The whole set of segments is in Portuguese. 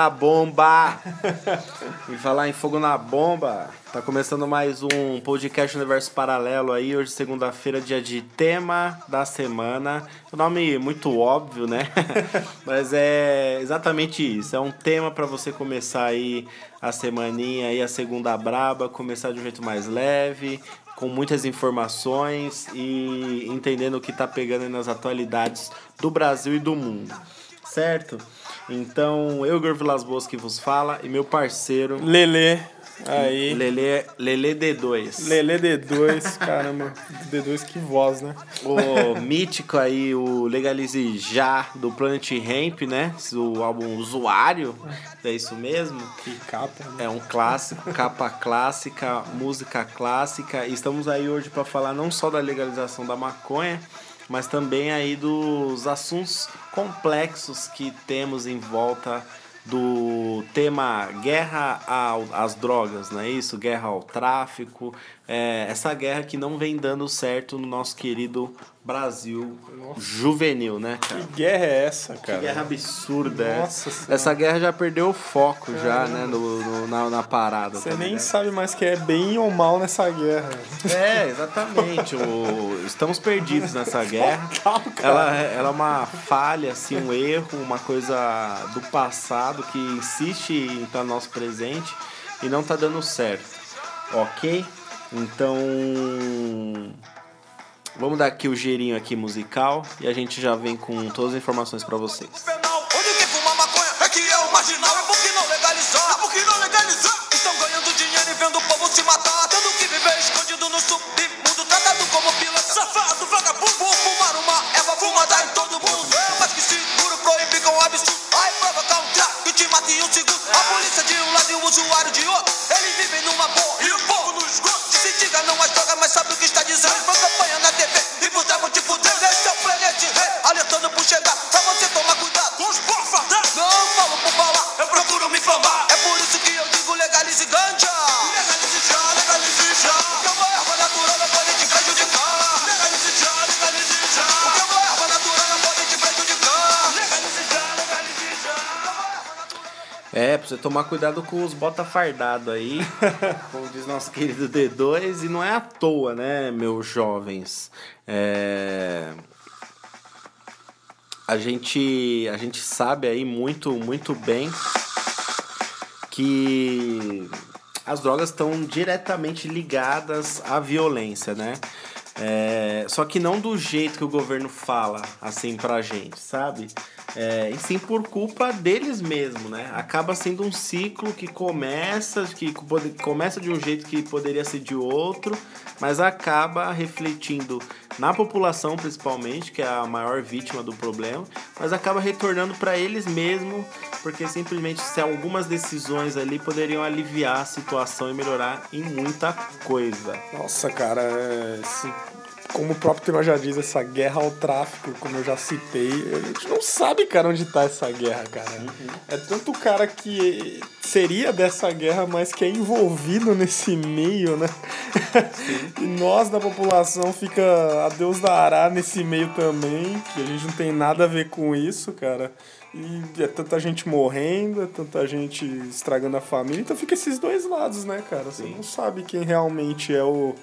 na bomba! e falar em fogo na bomba, tá começando mais um podcast Universo Paralelo aí, hoje segunda-feira, dia de tema da semana. O nome muito óbvio, né? Mas é exatamente isso, é um tema para você começar aí a semaninha aí, a segunda braba, começar de um jeito mais leve, com muitas informações e entendendo o que tá pegando nas atualidades do Brasil e do mundo. Certo? Então, eu, Igor Vilas Boas, que vos fala, e meu parceiro, Lele, aí. Lele, Lele D2. Lele D2, caramba. D2 que voz, né? O mítico aí, o Legalize Já, do Planet Ramp, né? O álbum Usuário, é isso mesmo? Que capa, né? É um clássico, capa clássica, música clássica. E estamos aí hoje para falar não só da legalização da maconha, mas também aí dos assuntos complexos que temos em volta do tema guerra às drogas, não é isso? Guerra ao tráfico, é, essa guerra que não vem dando certo no nosso querido Brasil juvenil, né, cara? Que guerra é essa, cara? Que guerra absurda é Nossa essa. Senhora. Essa guerra já perdeu o foco já, né, no, no- na, na parada. Você tá nem ligado? sabe mais que é bem ou mal nessa guerra. É, exatamente. O, estamos perdidos nessa guerra. Total. Ela, ela é uma falha, assim, um erro, uma coisa do passado que insiste em estar no nosso presente e não tá dando certo. Ok? Então. Vamos dar aqui o geirinho aqui musical e a gente já vem com todas as informações pra vocês. A polícia de um lado e o usuário de outro. Eles vivem numa boa e o povo no esgoto. Se diga não as drogas, mas sabe o que está dizendo. Vão campanha na TV e por trás vão te fuder. Pra você tomar cuidado com os bota fardado aí, como diz nosso querido D2, e não é à toa, né, meus jovens. É... A gente, a gente sabe aí muito, muito bem que as drogas estão diretamente ligadas à violência, né? É, só que não do jeito que o governo fala, assim, pra gente, sabe? É, e sim por culpa deles mesmo, né? Acaba sendo um ciclo que começa, que começa de um jeito que poderia ser de outro, mas acaba refletindo na população principalmente, que é a maior vítima do problema, mas acaba retornando para eles mesmo, porque simplesmente se algumas decisões ali poderiam aliviar a situação e melhorar em muita coisa. Nossa, cara, é, como o próprio tema já diz, essa guerra ao tráfico, como eu já citei, a gente não sabe, cara, onde tá essa guerra, cara. É tanto cara que seria dessa guerra, mas que é envolvido nesse meio, né? e nós da população fica a Deus dará nesse meio também, que a gente não tem nada a ver com isso, cara. E é tanta gente morrendo, é tanta gente estragando a família, então fica esses dois lados, né, cara? Você não sabe quem realmente é o,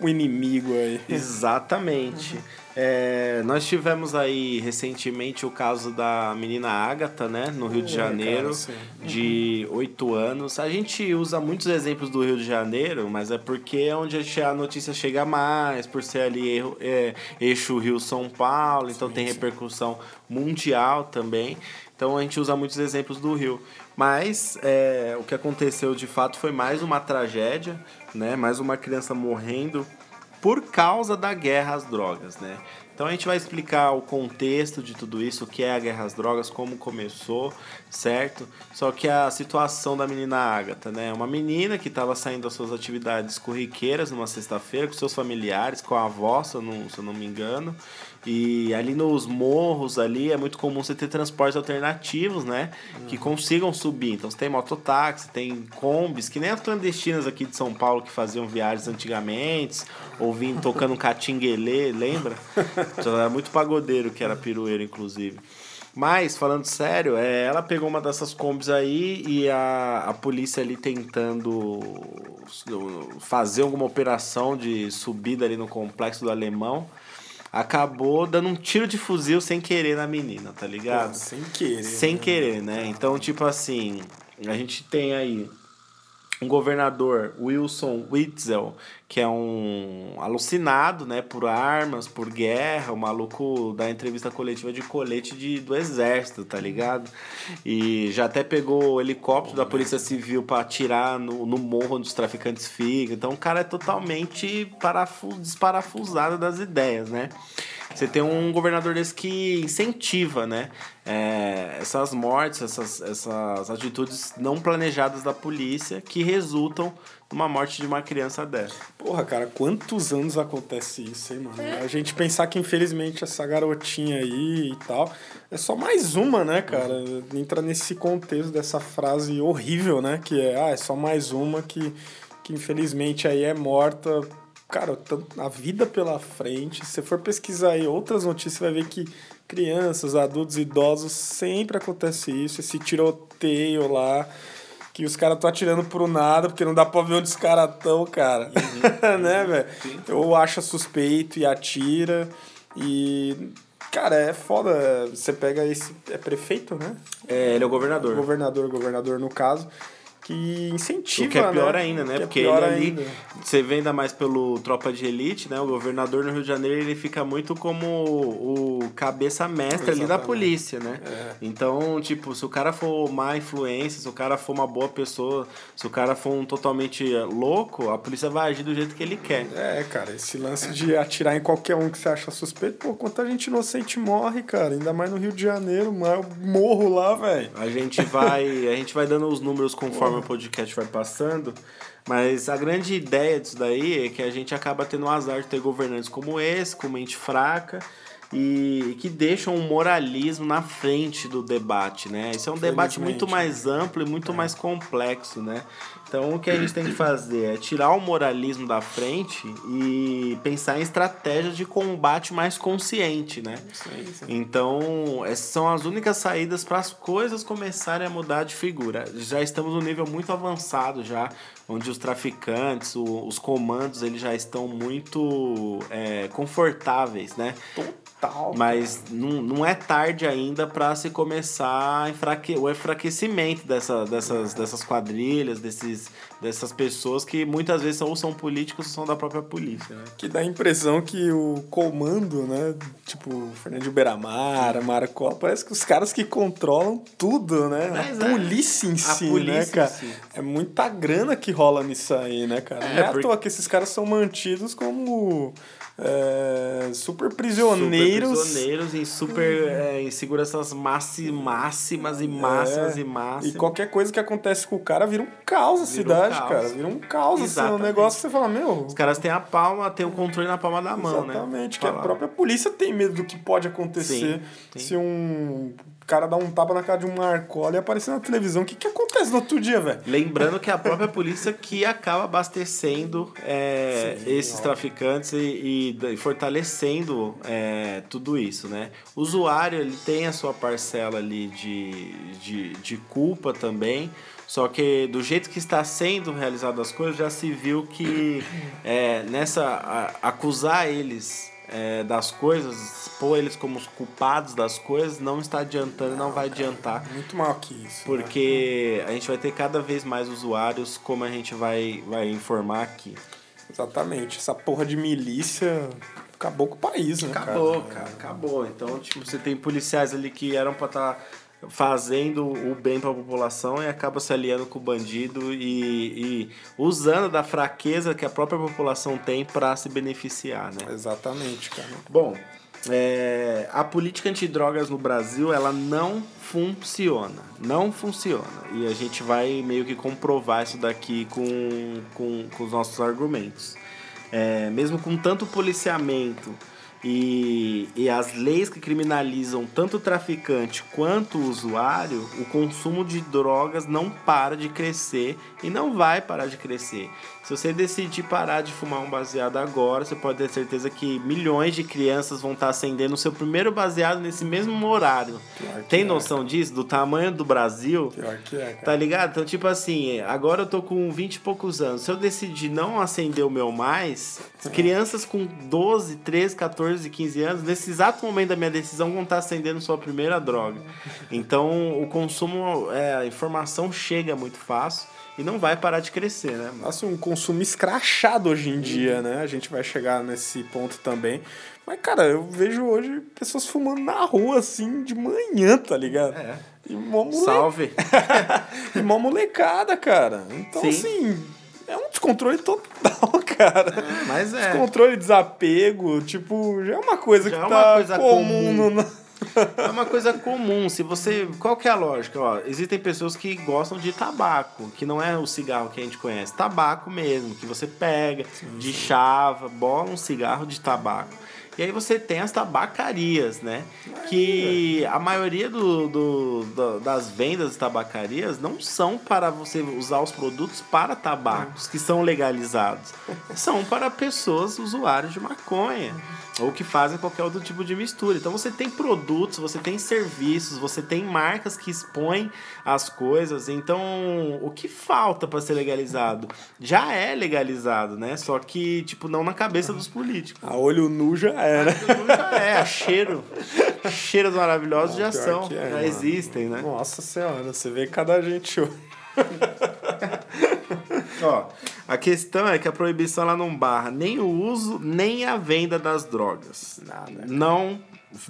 o inimigo aí. Exatamente. É, nós tivemos aí recentemente o caso da menina Ágata, né, no Rio de É, Janeiro, sim. de 8 anos. A gente usa muitos exemplos do Rio de Janeiro, mas é porque é onde a notícia chega mais, por ser ali erro- é, eixo Rio-São Paulo, então tem repercussão mundial também. Então a gente usa muitos exemplos do Rio. Mas é, o que aconteceu de fato foi mais uma tragédia, né? Mais uma criança morrendo por causa da guerra às drogas, né? Então a gente vai explicar o contexto de tudo isso, o que é a guerra às drogas, como começou, certo? Só que a situação da menina Agatha, né? Uma menina que estava saindo das suas atividades corriqueiras numa sexta-feira com seus familiares, com a avó, se eu não, se eu não me engano. E ali nos morros ali é muito comum você ter transportes alternativos, né? Uhum. Que consigam subir. Então você tem mototáxi, tem combis, que nem as clandestinas aqui de São Paulo que faziam viagens antigamente, ouvindo tocando um catinguelê, lembra? Era muito pagodeiro que era pirueiro, inclusive. Mas, falando sério, é, ela pegou uma dessas combis aí e a, a polícia ali tentando fazer alguma operação de subida ali no complexo do Alemão acabou dando um tiro de fuzil sem querer na menina, tá ligado? Pô, sem querer. Sem né? querer, né? Então, tipo assim, a gente tem aí um governador, Wilson Witzel, que é um alucinado, né, por armas, por guerra, o maluco da entrevista coletiva de colete de, do exército, tá ligado? E já até pegou o helicóptero da Polícia Civil para atirar no, no morro onde os traficantes ficam. Então o cara é totalmente parafus, desparafusado das ideias, né? Você tem um governador desse que incentiva, né? É, essas mortes, essas, essas atitudes não planejadas da polícia que resultam numa morte de uma criança dessa. Porra, cara, quantos anos acontece isso, hein, mano? É. A gente pensar que infelizmente essa garotinha aí e tal é só mais uma, né, cara? Entra nesse contexto dessa frase horrível, né? Que é, ah, é só mais uma que, que infelizmente aí é morta cara, a vida pela frente. Se você for pesquisar aí outras notícias, vai ver que crianças, adultos, idosos, sempre acontece isso, esse tiroteio lá, que os caras estão atirando pro nada, porque não dá pra ver onde os caras estão, cara. Uhum. né, velho? Ou acha suspeito e atira. E. Cara, é foda. Você pega esse. É prefeito, né? É, ele é o governador. Governador, governador no caso que incentiva, O que é pior né? ainda, né? É Porque ele ali, ainda. você vê ainda mais pelo Tropa de Elite, né? O governador no Rio de Janeiro, ele fica muito como o cabeça mestre ali da polícia, né? É. Então, tipo, se o cara for má influência, se o cara for uma boa pessoa, se o cara for um totalmente louco, a polícia vai agir do jeito que ele quer. É, cara, esse lance de atirar em qualquer um que você acha suspeito, pô, quanta gente inocente morre, cara, ainda mais no Rio de Janeiro, mas eu morro lá, velho. A gente vai, a gente vai dando os números conforme conforme o podcast vai passando. Mas a grande ideia disso daí é que a gente acaba tendo o azar de ter governantes como esse, com mente fraca, e que deixam um moralismo na frente do debate, né? Isso é um debate muito mais amplo e muito é. mais complexo, né? Então o que a gente tem que fazer é tirar o moralismo da frente e pensar em estratégias de combate mais consciente, né? Sim, sim. Então essas são as únicas saídas para as coisas começarem a mudar de figura. Já estamos num nível muito avançado já, onde os traficantes, os comandos, eles já estão muito é, confortáveis, né? Total. Mas não, não é tarde ainda para se começar enfraque... o enfraquecimento dessa, dessas, dessas quadrilhas, desses dessas pessoas que muitas vezes ou são políticos ou são da própria polícia, né? Que dá a impressão que o comando, né? Tipo, Fernando Beiramar, Marcola, parece que os caras que controlam tudo, né? Mas a é. polícia em si, polícia né, cara? Si. É muita grana que rola nisso aí, né, cara? É, Não é à toa que esses caras são mantidos como é, super prisioneiros. Super prisioneiros em super. É, em seguranças máximas e máximas é, e máximas. E qualquer coisa que acontece com o cara vira um caos a cidade, um caos. cara. Vira um caos, assim, um negócio que você fala, meu. Os caras têm a palma, têm o controle na palma da mão, né? Exatamente, que a própria polícia tem medo do que pode acontecer sim, sim. se um cara dá um tapa na cara de um Marcola e aparecer na televisão. O que, que acontece no outro dia, velho? Lembrando que é a própria polícia que acaba abastecendo é, Sim, esses ó. traficantes e, e, fortalecendo é, tudo isso, né? O usuário ele tem a sua parcela ali de, de, de culpa também. Só que do jeito que está sendo realizadas as coisas, já se viu que é, nessa a, acusar eles é, das coisas, pôr eles como os culpados das coisas, não está adiantando, não, não vai adiantar. Muito mal que isso. Né? Porque né? a gente vai ter cada vez mais usuários, como a gente vai, vai informar aqui. Exatamente. Essa porra de milícia acabou com o país, né? Acabou, cara, cara acabou. Então, tipo, você tem policiais ali que eram pra estar. Tá fazendo o bem para a população e acaba se aliando com o bandido e, e, usando da fraqueza que a própria população tem para se beneficiar, né? Exatamente, cara. Bom, é, a política antidrogas no Brasil ela não funciona. Não funciona. E a gente vai meio que comprovar isso daqui com, com, com os nossos argumentos. É, mesmo com tanto policiamento e, e as leis que criminalizam tanto o traficante quanto o usuário, o consumo de drogas não para de crescer e não vai parar de crescer. Se você decidir parar de fumar um baseado agora, você pode ter certeza que milhões de crianças vão estar acendendo o seu primeiro baseado nesse mesmo horário. Tem é. noção disso? Do tamanho do Brasil? Pior que é, cara. Tá ligado? Então, tipo assim, agora eu tô com 20 e poucos anos. Se eu decidir não acender o meu mais, é. crianças com 12, 13, 14, 15 anos, nesse exato momento da minha decisão, vão estar acendendo sua primeira droga. Então, o consumo, é, a informação chega muito fácil e não vai parar de crescer, né? Nossa, um consumo escrachado hoje em dia, né? A gente vai chegar nesse ponto também. Mas, cara, eu vejo hoje pessoas fumando na rua, assim, de manhã, tá ligado? É. E mó mole... Salve! e mó molecada, cara. Então, Sim. assim, é um descontrole total, cara. É, mas é. Descontrole, desapego, tipo, já é uma coisa Já que é uma tá coisa comum comum. no... É uma coisa comum. Se você. Qual que é a lógica? Ó, existem pessoas que gostam de tabaco, que não é o cigarro que a gente conhece. Tabaco mesmo, que você pega, de chava, bola um cigarro de tabaco. E aí você tem as tabacarias, né? Que a maioria do, do- do- das vendas de tabacarias não são para você usar os produtos para tabacos, que são legalizados. São para pessoas usuários de maconha. Ou que fazem qualquer outro tipo de mistura. Então você tem produtos, você tem serviços, você tem marcas que expõem as coisas. Então o que falta para ser legalizado? Já é legalizado, né? Só que, tipo, não na cabeça dos políticos. A olho nu já era. Já é, a cheiro. Cheiros maravilhosos já Pior são, é, já mano. existem, né? Nossa senhora, você vê cada gente hoje. Ó, a questão é que a proibição ela não barra nem o uso, nem a venda das drogas. Nada. Não,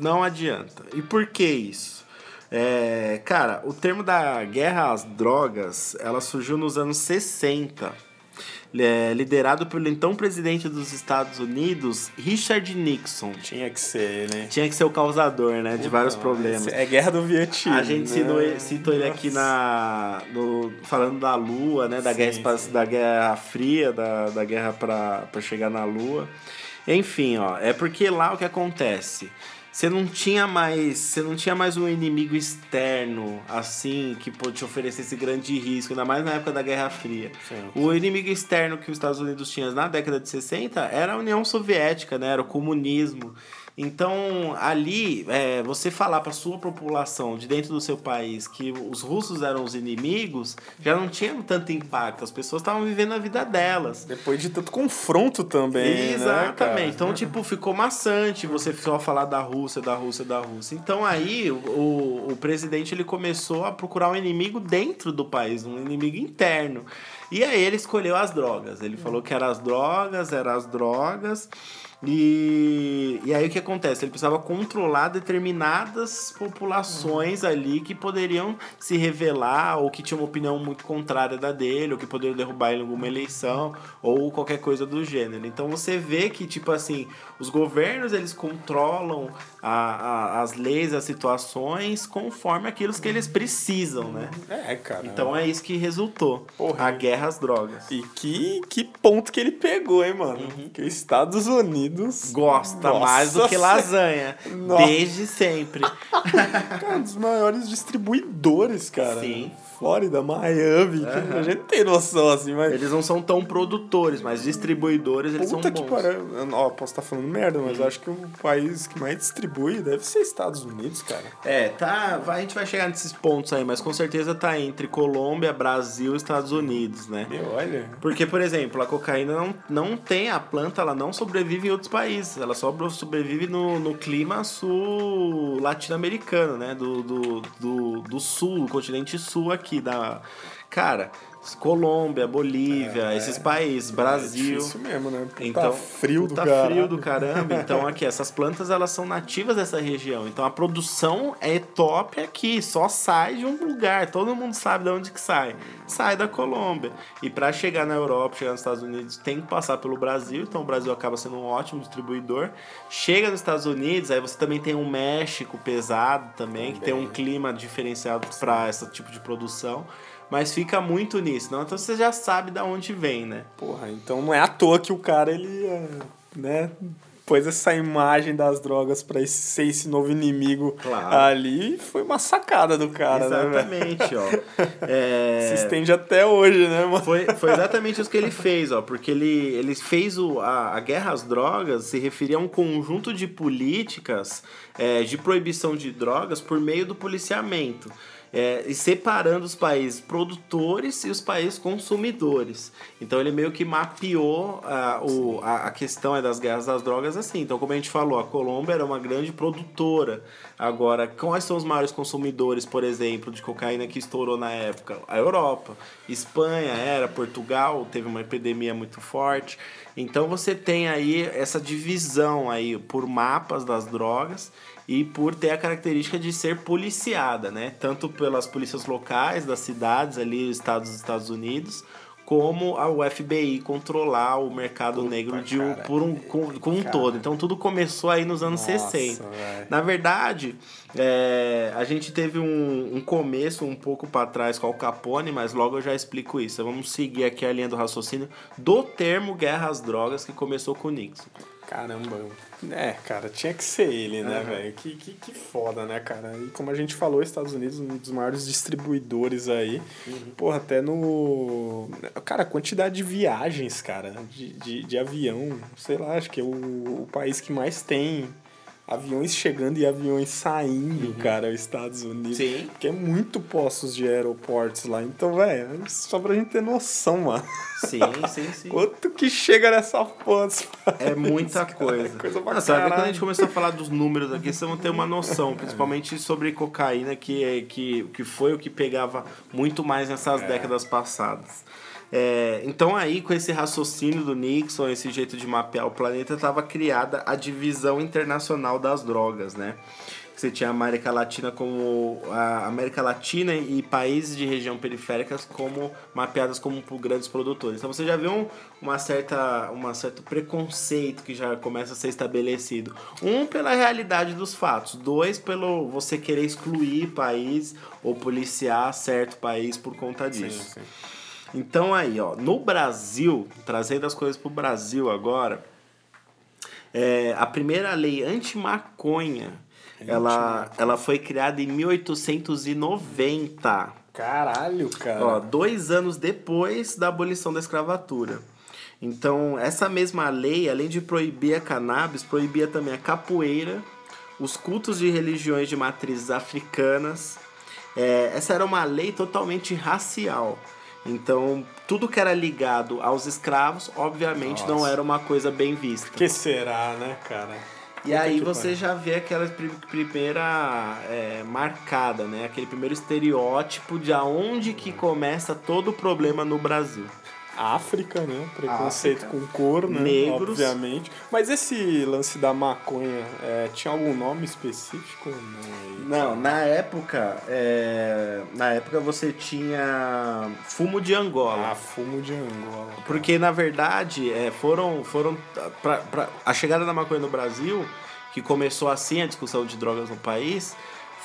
não adianta. E por que isso? É, cara, o termo da guerra às drogas, ela surgiu nos anos 60. É, liderado pelo então presidente dos Estados Unidos, Richard Nixon. Tinha que ser, né? Tinha que ser o causador, né, de vários problemas. É guerra do Vietnã. A gente né? citou, ele- aqui na, no, falando da Lua, né? Da, Sim, guerra, espaci- da Guerra Fria, da, da guerra pra chegar na Lua. Enfim, ó, é porque lá o que acontece? Você não tinha mais. Você não tinha mais um inimigo externo, assim, que pô- te oferecesse grande risco, ainda mais na época da Guerra Fria. Sim. O inimigo externo que os Estados Unidos tinham na década de 60 era a União Soviética, né? Era o comunismo. Então, ali, é, você falar para sua população de dentro do seu país que os russos eram os inimigos, já não tinha tanto impacto. As pessoas estavam vivendo a vida delas. Depois de tanto confronto também. né, Exatamente. cara? então, tipo, ficou maçante você só falar da Rússia, da Rússia, da Rússia. Então, aí, o, o, o presidente ele começou a procurar um inimigo dentro do país, um inimigo interno. E aí ele escolheu as drogas. Ele falou que eram as drogas, eram as drogas. E, e aí o que acontece? Ele precisava controlar determinadas populações ali que poderiam se revelar ou que tinham uma opinião muito contrária da dele, ou que poderiam derrubar ele em alguma eleição, ou qualquer coisa do gênero. Então você vê que, tipo assim, os governos eles controlam a, a- as leis, as situações conforme aquilo que eles precisam, né? É, cara. Então é isso que resultou. Porra. a guerra às drogas. E que, que ponto que ele pegou, hein, mano? Que os Estados Unidos Gosta Nossa mais do que lasanha. Nossa. Desde sempre. Cara, um dos maiores distribuidores, cara. Sim. Flórida, Miami. Aham. A gente tem noção, assim, mas. Eles não são tão produtores, mas distribuidores eles Puta são que bons. Eu- Ó, posso estar falando merda, mas eu acho que o país que mais distribui deve ser Estados Unidos, cara. É, tá. A gente vai chegar nesses pontos aí, mas com certeza tá entre Colômbia, Brasil e Estados Unidos, né? Meu, olha. Porque, por exemplo, a cocaína não, não tem a planta, ela não sobrevive em outros países. Ela só sobrevive no, no clima sul latino-americano, né? Do, do, do, do sul, do continente sul aqui. Da... Cara, Colômbia, Bolívia, esses países, Brasil. É difícil mesmo, né? Puta Então, frio do tá cara. frio do caramba. Então, aqui, essas plantas elas são nativas dessa região. Então, a produção é top aqui, só sai de um lugar. Todo mundo sabe de onde que sai. Sai da Colômbia. E para chegar na Europa, chegar nos Estados Unidos, tem que passar pelo Brasil. Então, o Brasil acaba sendo um ótimo distribuidor. Chega nos Estados Unidos, aí você também tem um México pesado também, que tem um clima diferenciado para esse tipo de produção. Mas fica muito nisso, não? Então você já sabe da onde vem, né? Porra, então não é à toa que o cara, ele, é, né, pôs essa imagem das drogas pra esse, ser esse novo inimigo Claro. ali. Foi uma sacada do cara, né, velho? Exatamente, ó. É... Se estende até hoje, né, mano? Foi, foi exatamente isso que ele fez, ó, porque ele, ele fez o, a, a guerra às drogas se referia a um conjunto de políticas é, de proibição de drogas por meio do policiamento. É, e separando os países produtores e os países consumidores. Então ele meio que mapeou a, o, a, a questão é das guerras das drogas assim. Então, como a gente falou, a Colômbia era uma grande produtora. Agora, quais são os maiores consumidores, por exemplo, de cocaína que estourou na época? A Europa. Espanha era, Portugal teve uma epidemia muito forte. Então você tem aí essa divisão aí por mapas das drogas e por ter a característica de ser policiada, né? Tanto pelas polícias locais das cidades ali, estados dos Estados Unidos, como a FBI controlar o mercado negro de um, cara. por um, com, com um todo. Então tudo começou aí nos anos Nossa, 60. velho. Na verdade, é, a gente teve um, um começo um pouco para trás com o Capone, mas logo eu já explico isso. Vamos seguir aqui a linha do raciocínio do termo guerra às drogas que começou com o Nixon. Caramba. É, cara, tinha que ser ele, né, Aham. velho? Que, que, que foda, né, cara? E como a gente falou, Estados Unidos, um dos maiores distribuidores aí. Porra, até no. Cara, a quantidade de viagens, cara, de, de, de avião, sei lá, acho que é o, o país que mais tem aviões chegando e aviões saindo, cara, os Estados Unidos. Sim. Porque é muito postos de aeroportos lá. Então, velho, só pra gente ter noção, mano. Sim, sim, sim. Quanto que chega nessa porra? É muita Cara, coisa. é coisa pra Não, você ver quando a gente começou a falar dos números aqui, vocês vão ter uma noção, principalmente sobre cocaína, que, é, que, que foi o que pegava muito mais nessas décadas passadas. É, então aí, com esse raciocínio do Nixon, esse jeito de mapear o planeta, estava criada a divisão internacional das drogas, né? Você tinha a América Latina como a América Latina e países de região periféricas como mapeadas como por grandes produtores. Então você já vê um, uma certa uma certo preconceito que já começa a ser estabelecido. Um pela realidade dos fatos, dois pelo você querer excluir país ou policiar certo país por conta disso. Então aí, ó, no Brasil, trazendo as coisas pro Brasil agora, é, a primeira lei anti-maconha, ela, ela foi criada em 1890. Caralho, cara. Ó, dois anos depois da abolição da escravatura. Então, essa mesma lei, além de proibir a cannabis, proibia também a capoeira, os cultos de religiões de matrizes africanas. É, essa era uma lei totalmente racial. Então, tudo que era ligado aos escravos, obviamente, não Nossa. era uma coisa bem vista. que será, né, cara? E Puta aí você já vê aquela pri- primeira é, marcada, né? Aquele primeiro estereótipo de aonde que começa todo o problema no Brasil. África, né? Preconceito África. com cor, né? Negros. Obviamente. Mas esse lance da maconha é, tinha algum nome específico? Não, Não, na época, é, na época você tinha fumo de Angola. Ah, fumo de Angola. Porque, na verdade, é, foram. foram pra, pra- a chegada da maconha no Brasil, que começou assim a discussão de drogas no país,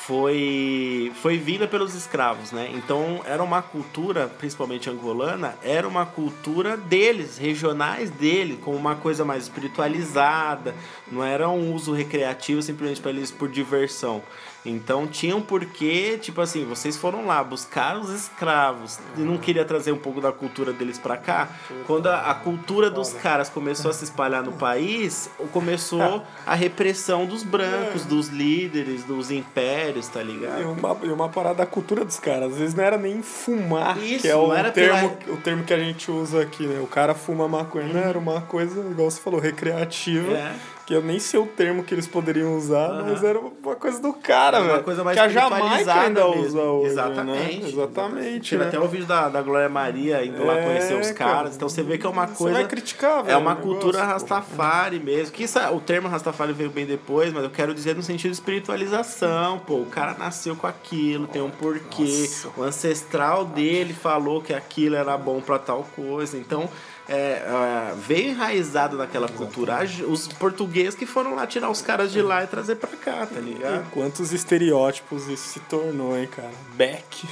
foi, foi vinda pelos escravos, né? Então, era uma cultura, principalmente angolana, era uma cultura deles, regionais deles, como uma coisa mais espiritualizada, não era um uso recreativo simplesmente para eles por diversão. Então tinha um porquê, tipo assim, vocês foram lá buscar os escravos e não queria trazer um pouco da cultura deles pra cá. Quando a, a cultura dos caras começou a se espalhar no país, começou a repressão dos brancos, dos líderes, dos impérios, tá E ligado? uma, e uma parada da cultura dos caras. Às vezes não era nem fumar, Isso, que é o termo, pela- o termo que a gente usa aqui, né? O cara fuma maconha. Não era uma coisa, igual você falou, recreativa. É. que eu nem sei o termo que eles poderiam usar, Aham. mas era uma coisa do cara, Uma velho. coisa mais que a Jamaica ainda mesmo. usa hoje, Exatamente. né? Exatamente, Teve né? até o vídeo da, da Glória Maria indo lá É, conhecer os cara. caras. Então você vê que é uma Você coisa. vai criticar, velho. É uma o negócio, cultura pô. Rastafari mesmo. Que isso, é- o termo Rastafari veio bem depois, mas eu quero dizer no sentido de espiritualização. Pô, o cara nasceu com aquilo, tem um porquê. Nossa. O ancestral dele falou que aquilo era bom pra tal coisa. Então. É, é, veio enraizado naquela cultura. Os portugueses que foram lá tirar os caras de lá e trazer pra cá, tá ligado? E quantos estereótipos isso se tornou, hein, cara? Beck.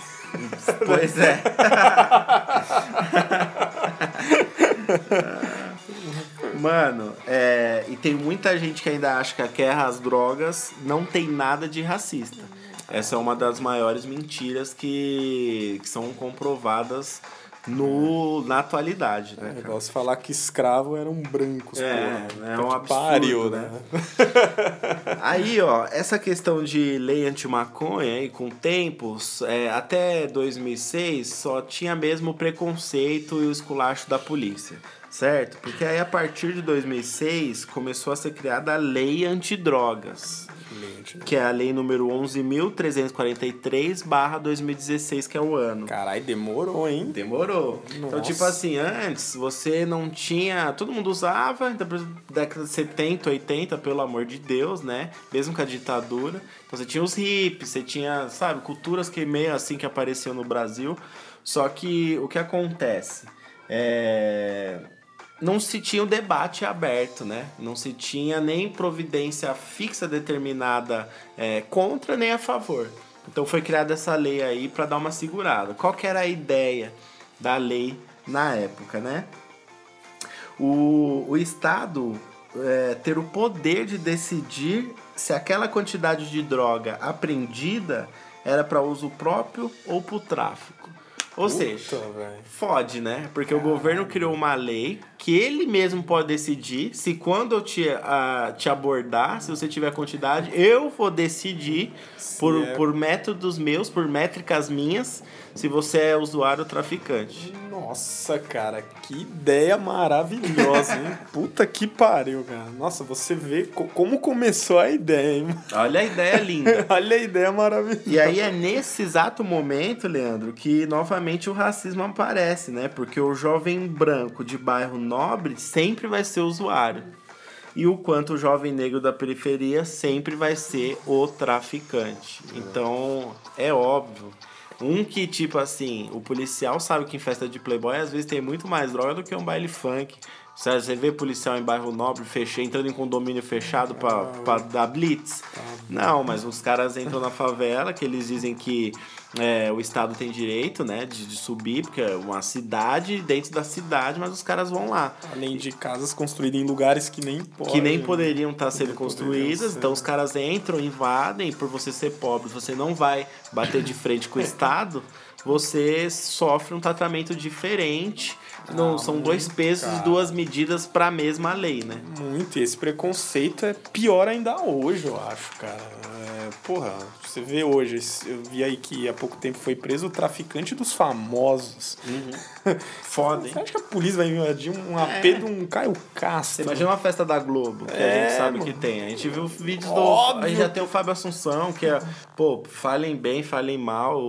Pois é. Mano, é, e tem muita gente que ainda acha que a guerra às drogas não tem nada de racista. Essa é uma das maiores mentiras que, que são comprovadas no, na atualidade, né? É cara? negócio falar que escravo eram brancos, É, pô. é Puta um absurdo, pariu, né? né? Aí, ó, essa questão de lei anti-maconha aí, com tempos, é, até 2006 só tinha mesmo o preconceito e o esculacho da polícia, certo? Porque aí a partir de 2006 começou a ser criada a lei antidrogas, que é a lei número 11.343/2016, que é o ano. Caralho, demorou, hein? Demorou. Então, Nossa. tipo assim, antes você não tinha. Todo mundo usava, então, década de 70, 80, pelo amor de Deus, né? Mesmo com a ditadura. Então você tinha os hippies, você tinha, sabe, culturas que meio assim que apareciam no Brasil. Só que o que acontece? É não se tinha o debate aberto, né? Não se tinha nem providência fixa determinada é, contra nem a favor. Então foi criada essa lei aí para dar uma segurada. Qual que era a ideia da lei na época, né? O, o Estado é, ter o poder de decidir se aquela quantidade de droga apreendida era para uso próprio ou para o tráfico. Ou seja, velho. Fode, né? Porque o governo criou uma lei que ele mesmo pode decidir se quando eu te, ah, te abordar, se você tiver quantidade, eu vou decidir por, é. por métodos meus, por métricas minhas, se você é usuário ou traficante. Nossa, cara, que ideia maravilhosa, hein? Puta que pariu, cara. Nossa, você vê co- como começou a ideia, hein? Olha a ideia linda. Olha a ideia maravilhosa. E aí é nesse exato momento, Leandro, que novamente o racismo aparece, né? Porque o jovem branco de bairro nobre sempre vai ser usuário. E o quanto o jovem negro da periferia sempre vai ser o traficante. Então, é óbvio. Um que, tipo assim, o policial sabe que em festa de playboy às vezes tem muito mais droga do que um baile funk. Sério, Você vê policial em bairro nobre fechado, entrando em condomínio fechado pra, pra dar blitz? Não, mas os caras entram na favela, que eles dizem que é, o Estado tem direito, né, de, de subir, porque é uma cidade dentro da cidade, mas os caras vão lá. Além de casas construídas em lugares que nem podem. Que nem poderiam estar sendo nem poderiam construídas, ser. então os caras entram, invadem, por você ser pobre, você não vai bater de frente com o Estado, você sofre um tratamento diferente. Não, Ah, são dois pesos e duas medidas para a mesma lei, né? Muito, e esse preconceito é pior ainda hoje, eu acho, cara. É, porra, você vê hoje, eu vi aí que há pouco tempo foi preso o traficante dos famosos. Foda, hein? Você acha que a polícia vai invadir um AP de um Caio Você Castro? imagina uma festa da Globo, que a É, gente sabe mano. que tem. A gente viu vídeos do. Óbvio. A gente já tem o Fábio Assunção, que é, pô, falem bem, falem mal,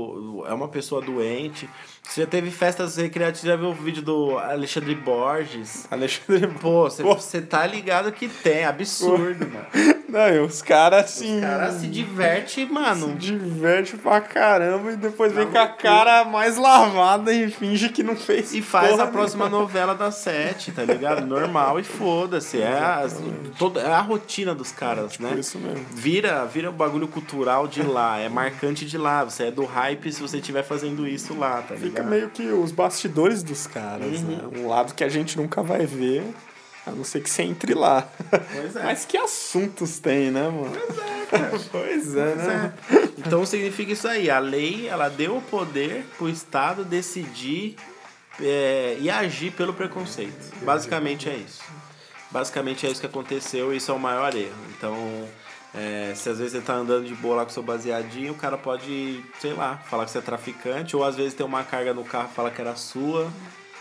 é uma pessoa doente. Você já teve festas recreativas, já viu o vídeo do Alexandre Borges? Alexandre Pô, você, Pô. você tá ligado que tem, absurdo, mano. Não, os caras assim. O cara se diverte, mano. se diverte pra caramba e depois vem Tá com a cara mais lavada e finge que não fez. E faz a próxima novela das sete, tá ligado? Normal e foda-se. É a, toda, é a rotina dos caras, né? Por isso mesmo. Vira, vira o bagulho cultural de lá, é marcante de lá. Você é do hype se você estiver fazendo isso lá, tá ligado? Fica meio que os bastidores dos caras, Uhum. né? Um lado que a gente nunca vai ver, a não ser que você entre lá. Pois é. Mas que assuntos tem, né, mano? Pois é, né? Então significa isso aí. A lei, ela deu o poder pro Estado decidir é, e agir pelo preconceito. Basicamente é isso. Basicamente é isso que aconteceu e isso é o maior erro. Então, é, se às vezes você tá andando de boa lá com seu baseadinho, o cara pode, sei lá, falar que você é traficante, ou às vezes tem uma carga no carro e fala que era sua.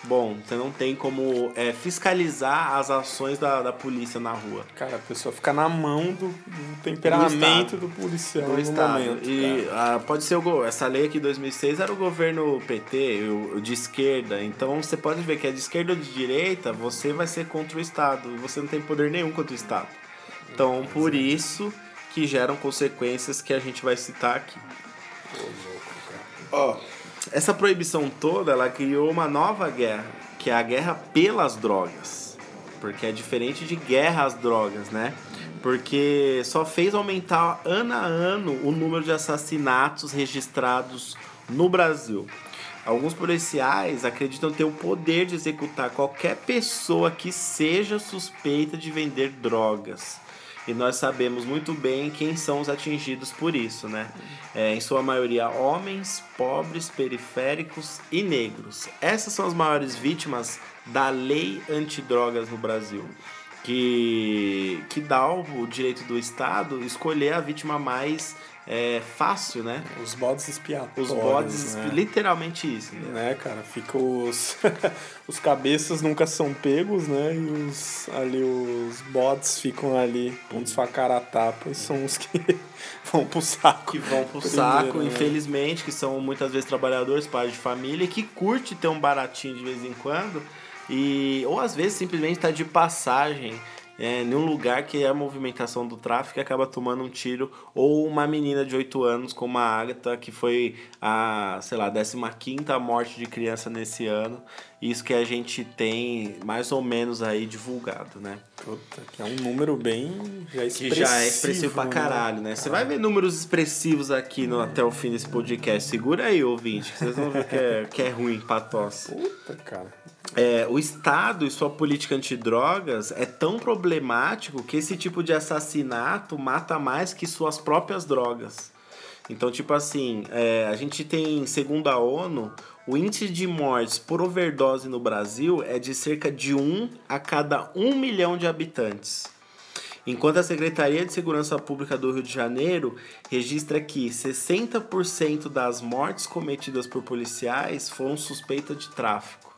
Bom, você não tem como é, fiscalizar as ações da, da polícia na rua. Cara, a pessoa fica na mão do, do temperamento do, policial do no Estado. momento. e ah, pode ser o essa lei aqui de 2006 era o governo PT, o, o de esquerda. Então você pode ver que é de esquerda ou de direita, você vai ser contra o Estado. E você não tem poder nenhum contra o Estado. Então, por isso que geram consequências que a gente vai citar aqui. Ó, essa proibição toda, ela criou uma nova guerra, que é a guerra pelas drogas. Porque é diferente de guerra às drogas, né? Porque só fez aumentar ano a ano o número de assassinatos registrados no Brasil. Alguns policiais acreditam ter o poder de executar qualquer pessoa que seja suspeita de vender drogas. E nós sabemos muito bem quem são os atingidos por isso, né? É, em sua maioria, homens, pobres, periféricos e negros. Essas são as maiores vítimas da lei antidrogas no Brasil. Que, que dá o direito do Estado escolher a vítima mais é, fácil, né? Os bodes expiatórios. Os bodes, né? literalmente isso. Né? né, cara? Fica os. os cabeças nunca são pegos, né? E os. Ali os bots ficam ali, pontos sua cara a tapa, e são os que vão pro saco. que vão pro Primeiro, saco, né? infelizmente, que são muitas vezes trabalhadores, pais de família, que curte ter um baratinho de vez em quando, e ou às vezes simplesmente tá de passagem é, em um lugar que é a movimentação do tráfico e acaba tomando um tiro, ou uma menina de 8 anos como a Agatha, que foi a, sei lá, 15ª morte de criança nesse ano, isso que a gente tem mais ou menos aí divulgado, né? Puta, que é um número bem. Já Que expressivo. já é expressivo pra né? caralho, né? Você vai ver números expressivos aqui no, até o fim desse podcast. Segura aí, ouvinte, que vocês vão ver que é, que é ruim pra tosse. Puta, cara. É, o Estado e sua política antidrogas é tão problemático que esse tipo de assassinato mata mais que suas próprias drogas. Então, tipo assim, é, a gente tem, segundo a ONU, o índice de mortes por overdose no Brasil é de cerca de 1 a cada 1 milhão de habitantes. Enquanto a Secretaria de Segurança Pública do Rio de Janeiro registra que 60% das mortes cometidas por policiais foram suspeitas de tráfico.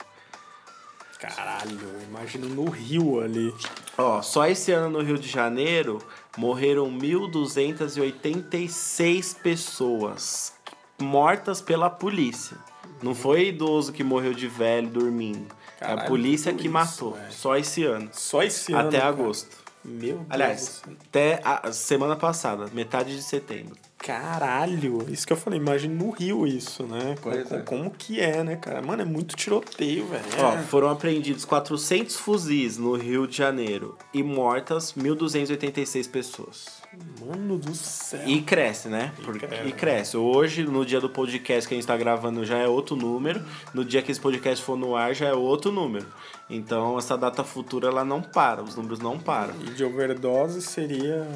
Caralho, imagino no Rio ali. Ó, só esse ano no Rio de Janeiro morreram 1.286 pessoas mortas pela polícia. Não foi idoso que morreu de velho dormindo. é a Caralho, polícia que isso, matou. velho. Só esse ano. Só esse ano. até agosto. Meu Deus. Aliás, do céu. até a semana passada, metade de setembro. Caralho, isso que eu falei, imagina no Rio isso, né? Como, é. como que é, né, cara? Mano, é muito tiroteio, velho. Ó, É. foram apreendidos 400 fuzis no Rio de Janeiro e mortas 1.286 pessoas. Mano do céu. E cresce, né? Porque- cresce. E cresce. Hoje, no dia do podcast que a gente tá gravando, já é outro número. No dia que esse podcast for no ar, já é outro número. Então, essa data futura, ela não para. Os números não param. E de overdose seria.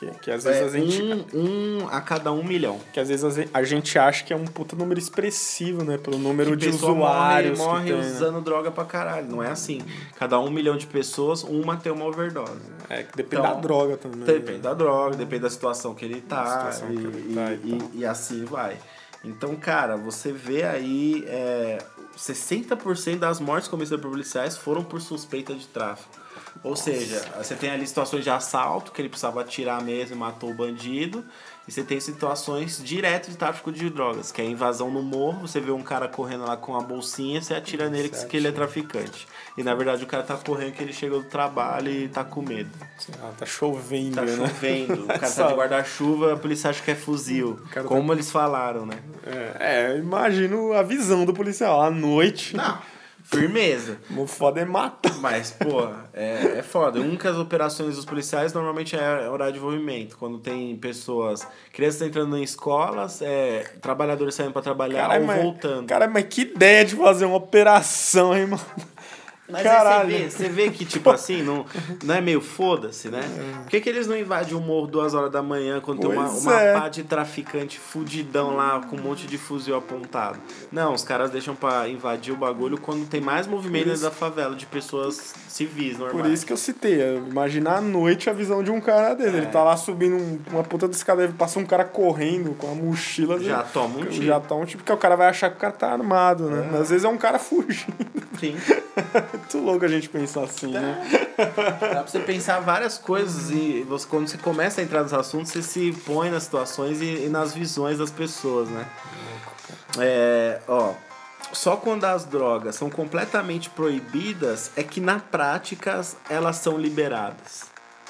Que, que às É vezes a gente. um, um a cada um milhão. Que às vezes a gente acha que é um puta número expressivo, né? Pelo número Que de usuários. morre, morre que tem, né? usando droga pra caralho. Não é assim. Cada um milhão de pessoas, uma tem uma overdose. É, que depende Então, da droga também. Depende né? da droga, depende da situação que ele tá, e, que ele tá e e- e assim vai. Então, cara, você vê aí é, 60% das mortes cometidas por policiais foram por suspeita de tráfico. Ou seja, você tem ali situações de assalto, que ele precisava atirar mesmo e matou o bandido. E você tem situações direto de tráfico de drogas, que é invasão no morro, você vê um cara correndo lá com uma bolsinha, você atira nele que, Você que ele é traficante. E na verdade o cara tá correndo que ele chegou do trabalho e tá com medo. Ah, tá chovendo, Tá né? chovendo, o cara tá de guarda-chuva, a polícia acha que é fuzil. tá- Como eles falaram, né? É, é, imagino a visão do policial. À noite, Não, firmeza. o foda é matar. Mas, pô, é, é foda. Um que as operações dos policiais normalmente é horário de movimento. Quando tem pessoas, crianças entrando em escolas, é, trabalhadores saindo pra trabalhar Caralho, ou mas, voltando. cara, mas que ideia de fazer uma operação, hein, mano? Mas Caralho. aí você vê, você vê que, tipo assim, não, não é meio foda-se, né? Por que, que eles não invadem o morro duas horas da manhã quando tem uma, Pois uma é. pá de traficante fudidão lá com um monte de fuzil apontado? Não, os caras deixam pra invadir o bagulho quando tem mais movimento isso- da favela de pessoas civis normais. Por isso que eu citei. é, Imagina à noite a visão de um cara dele. Ele tá lá subindo um- uma puta de escada, aí passa um cara correndo com a mochila. Já né? toma um tiro. Já toma um tipo, porque o cara vai achar que o cara tá armado, né? Mas às vezes é um cara fugindo. Sim. Muito louco a gente pensar assim, né? Dá pra você pensar várias coisas e você, quando você começa a entrar nos assuntos, você se põe nas situações e, e nas visões das pessoas, né? É, ó, só quando as drogas são completamente proibidas é que na prática elas são liberadas.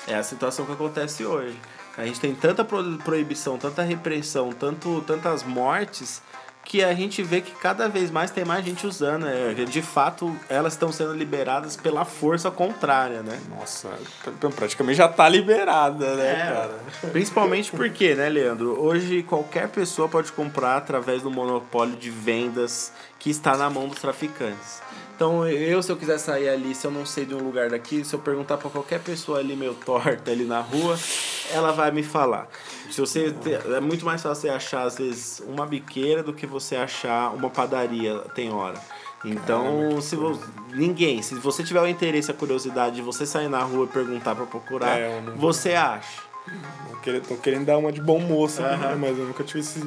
É a situação que acontece hoje. A gente tem tanta pro- proibição, tanta repressão, tanto, tantas mortes que a gente vê que cada vez mais tem mais gente usando. É, de fato, elas estão sendo liberadas pela força contrária, né? Nossa, pr- praticamente já tá liberada, né, É, cara? Principalmente porque, né, Leandro? Hoje qualquer pessoa pode comprar através do monopólio de vendas que está na mão dos traficantes. Então, eu, se eu quiser sair ali, se eu não sei de um lugar daqui, se eu perguntar para qualquer pessoa ali meio torta ali na rua, ela vai me falar. Se você te- é muito mais fácil você achar às vezes uma biqueira do que você achar uma padaria tem hora. Então, se vo- ninguém, se você tiver o interesse, a curiosidade de você sair na rua e perguntar para procurar, É, você acha. Tô querendo, tô querendo dar uma de bom moço, né, mas eu nunca tive esse.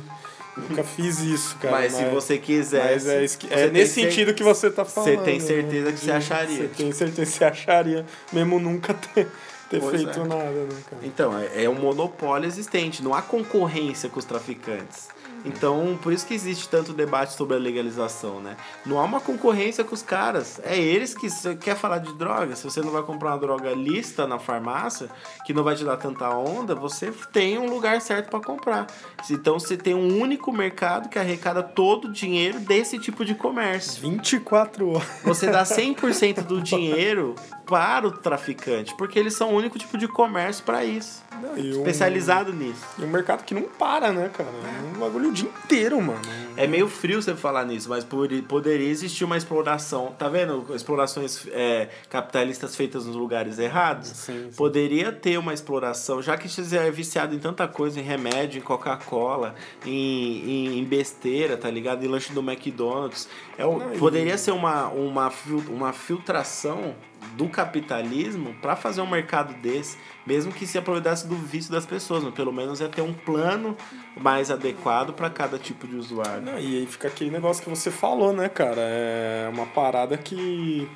Nunca fiz isso, cara. mas, se você quiser. Mas é, você é nesse cer- sentido que você tá falando. Você tem certeza que você né? acharia. Você tem certeza que você acharia, mesmo nunca ter, ter Pois feito é. nada, né, cara? Então, é, é um monopólio existente, não há concorrência com os traficantes. Então, por isso que existe tanto debate sobre a legalização, né? Não há uma concorrência com os caras. É eles que quer falar de droga. Se você não vai comprar uma droga lista na farmácia, que não vai te dar tanta onda, você tem um lugar certo para comprar. Então, você tem um único mercado que arrecada todo o dinheiro desse tipo de comércio. 24 horas. Você dá 100% do dinheiro para o traficante, porque eles são o único tipo de comércio para isso, Não, e um- especializado nisso. E um mercado que não para, né, cara? É um bagulho o dia inteiro, mano. É meio frio você falar nisso, mas poderia existir uma exploração. Tá vendo? Explorações é, capitalistas feitas nos lugares errados? Sim, sim. Poderia ter uma exploração, já que você é viciado em tanta coisa, em remédio, em Coca-Cola, em, em, em besteira, tá ligado? Em lanche do McDonald's. É, Não, e- poderia ser uma, uma, uma filtração do capitalismo para fazer um mercado desse, mesmo que se aproveitasse do vício das pessoas, mas pelo menos é ter um plano mais adequado para cada tipo de usuário. Não, e aí fica aquele negócio que você falou, né, cara? É uma parada que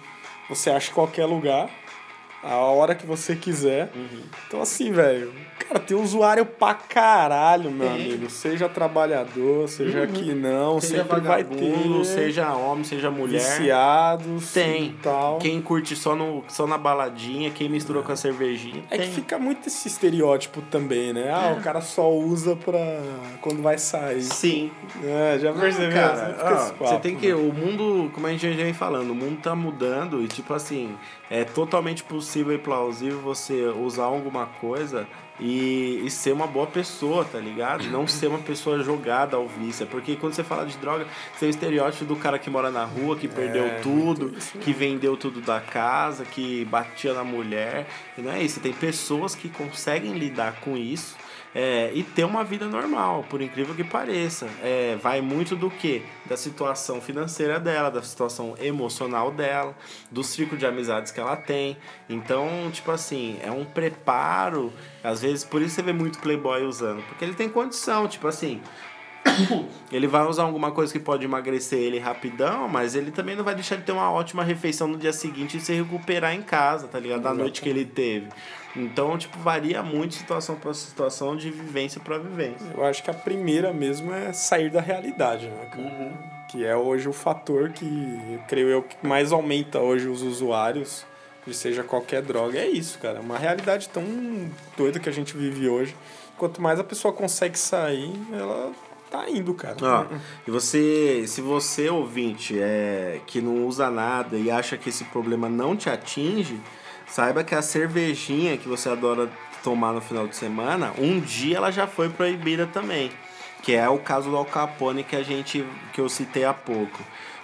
você acha em qualquer lugar, a hora que você quiser. Uhum. Então, assim, velho, cara, tem usuário pra caralho, meu Tem. amigo. Seja trabalhador, seja que não, Seja sempre vai ter. seja homem, seja mulher. viciados Tem. tal. Quem curte só, no, só na baladinha, quem misturou com a cervejinha. É tem. que fica muito esse estereótipo também, né? Ah, o cara só usa pra quando vai sair. Sim. É, já percebeu? Cara, Sempre fica ó, esse você papo, tem que. né? O mundo, como a gente já vem falando, o mundo tá mudando e, tipo assim, é totalmente possível e plausível você usar alguma coisa e, e ser uma boa pessoa, tá ligado? Não ser uma pessoa jogada ao vício. É Porque quando você fala de droga, você tem o estereótipo do cara que mora na rua, que perdeu É, tudo, isso que vendeu tudo da casa, que batia na mulher. E não é isso. Tem pessoas que conseguem lidar com isso. É, e ter uma vida normal, por incrível que pareça. É, vai muito do que? Da situação financeira dela, da situação emocional dela, do círculo de amizades que ela tem. Então, tipo assim, é um preparo. Às vezes, por isso você vê muito playboy usando, porque ele tem condição, tipo assim. Ele vai usar alguma coisa que pode emagrecer ele rapidão, mas ele também não vai deixar de ter uma ótima refeição no dia seguinte e se recuperar em casa, tá ligado? Da noite que ele teve. Então, tipo, varia muito de situação para situação, de vivência para vivência. Eu acho que a primeira mesmo é sair da realidade, né, cara? Que é hoje o fator que, eu creio eu, que mais aumenta hoje os usuários, de seja qualquer droga. É isso, cara. É uma realidade tão doida que a gente vive hoje. Quanto mais a pessoa consegue sair, ela tá indo, cara. Ó, e você, se você ouvinte é que não usa nada e acha que esse problema não te atinge, saiba que a cervejinha que você adora tomar no final de semana, um dia ela já foi proibida também, que é o caso do Al Capone que a gente que eu citei há pouco.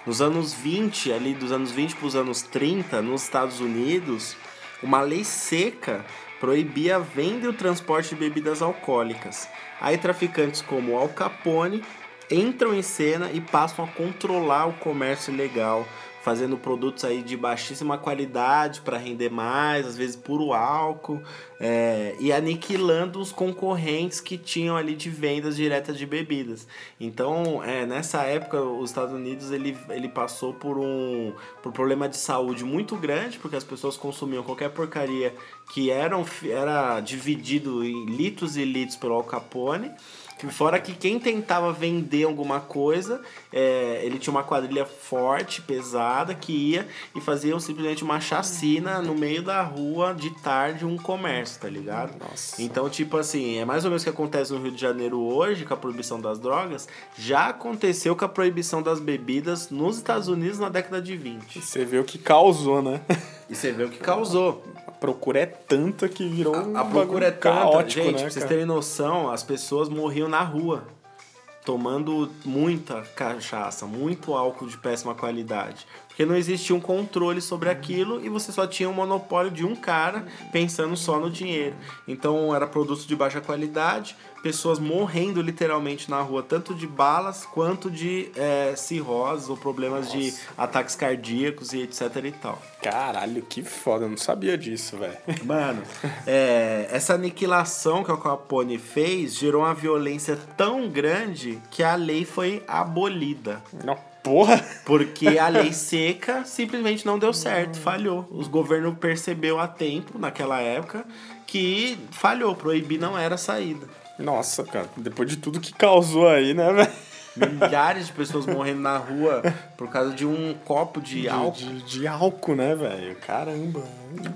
Nos anos 20, ali dos anos 20 para os anos 30, nos Estados Unidos, uma lei seca proibia a venda e o transporte de bebidas alcoólicas. Aí traficantes como Al Capone entram em cena e passam a controlar o comércio ilegal, fazendo produtos aí de baixíssima qualidade para render mais, às vezes puro álcool, é, e aniquilando os concorrentes que tinham ali de vendas diretas de bebidas. Então, é, nessa época, os Estados Unidos ele, ele passou por um, por um problema de saúde muito grande, porque as pessoas consumiam qualquer porcaria que eram, era dividido em litros e litros pelo Al Capone. Fora que quem tentava vender alguma coisa, é, ele tinha uma quadrilha forte, pesada, que ia e fazia simplesmente uma chacina no meio da rua de tarde, um comércio, tá ligado? Nossa. Então, tipo assim, é mais ou menos o que acontece no Rio de Janeiro hoje com a proibição das drogas, já aconteceu com a proibição das bebidas nos Estados Unidos na década de 20. Você vê o que causou, né? E você vê o que causou. A procura é tanta que virou um A, a procura é tanta. caótico, Gente, né, pra vocês terem noção, as pessoas morriam na rua. Tomando muita cachaça, muito álcool de péssima qualidade. Porque não existia um controle sobre aquilo e você só tinha um monopólio de um cara pensando só no dinheiro. Então era produto de baixa qualidade, pessoas morrendo literalmente na rua, tanto de balas quanto de é, cirrose ou problemas de ataques cardíacos e etc e tal. Caralho, que foda, eu não sabia disso, velho. Mano, é, essa aniquilação que o Capone fez gerou uma violência tão grande que a lei foi abolida. Não, porra! Porque a lei seca simplesmente não deu certo, falhou. Os governos percebeu a tempo, naquela época, que falhou, proibir não era a saída. Nossa, cara, depois de tudo que causou aí, né, velho? Milhares de pessoas morrendo na rua por causa de um copo de álcool. De, de álcool, né, velho? Caramba.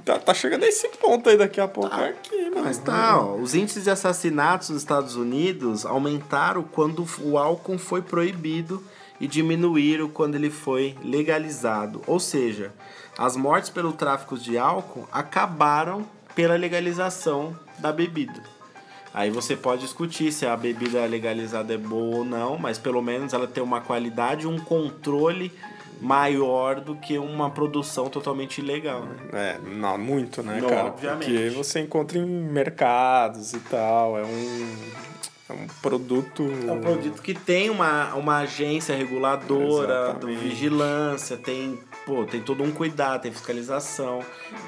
Tá, tá chegando a esse ponto aí daqui a pouco aqui, mano. Mas tá, ó, os índices de assassinatos nos Estados Unidos aumentaram quando o álcool foi proibido e diminuíram quando ele foi legalizado. Ou seja, as mortes pelo tráfico de álcool acabaram pela legalização da bebida. Aí você pode discutir se a bebida legalizada é boa ou não, mas pelo menos ela tem uma qualidade um controle maior do que uma produção totalmente ilegal, né? É, não, muito, né, Não, cara? obviamente. Porque você encontra em mercados e tal. É um, é um produto. É um produto que tem uma, uma agência reguladora, vigilância, tem, pô, tem todo um cuidado, tem fiscalização.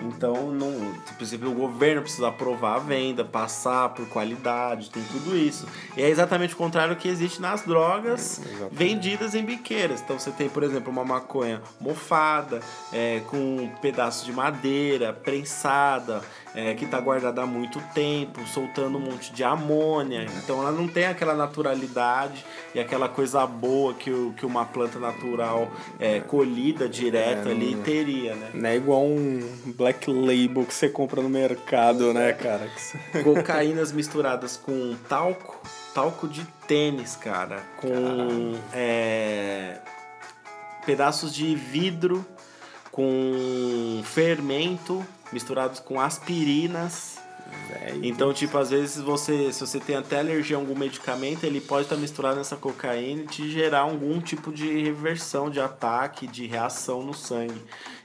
Então, não, por exemplo, o governo precisa aprovar a venda, passar por qualidade, tem tudo isso. E é exatamente o contrário que existe nas drogas Exatamente. vendidas em biqueiras. Então, você tem, por exemplo, uma maconha mofada, é, com pedaços de madeira, prensada, é, que está guardada há muito tempo, soltando um monte de amônia. Então ela não tem aquela naturalidade e aquela coisa boa que, o, que uma planta natural é, colhida direto É, ali não- teria, né? Não é igual um black label que você compra no mercado, né, cara? Que você- Cocaínas misturadas com talco, talco de tênis, cara, com é, pedaços de vidro, com fermento misturados com aspirinas. Então, tipo, às vezes você, se você tem até alergia a algum medicamento, ele pode estar misturado nessa cocaína e te gerar algum tipo de reversão, de ataque, de reação no sangue.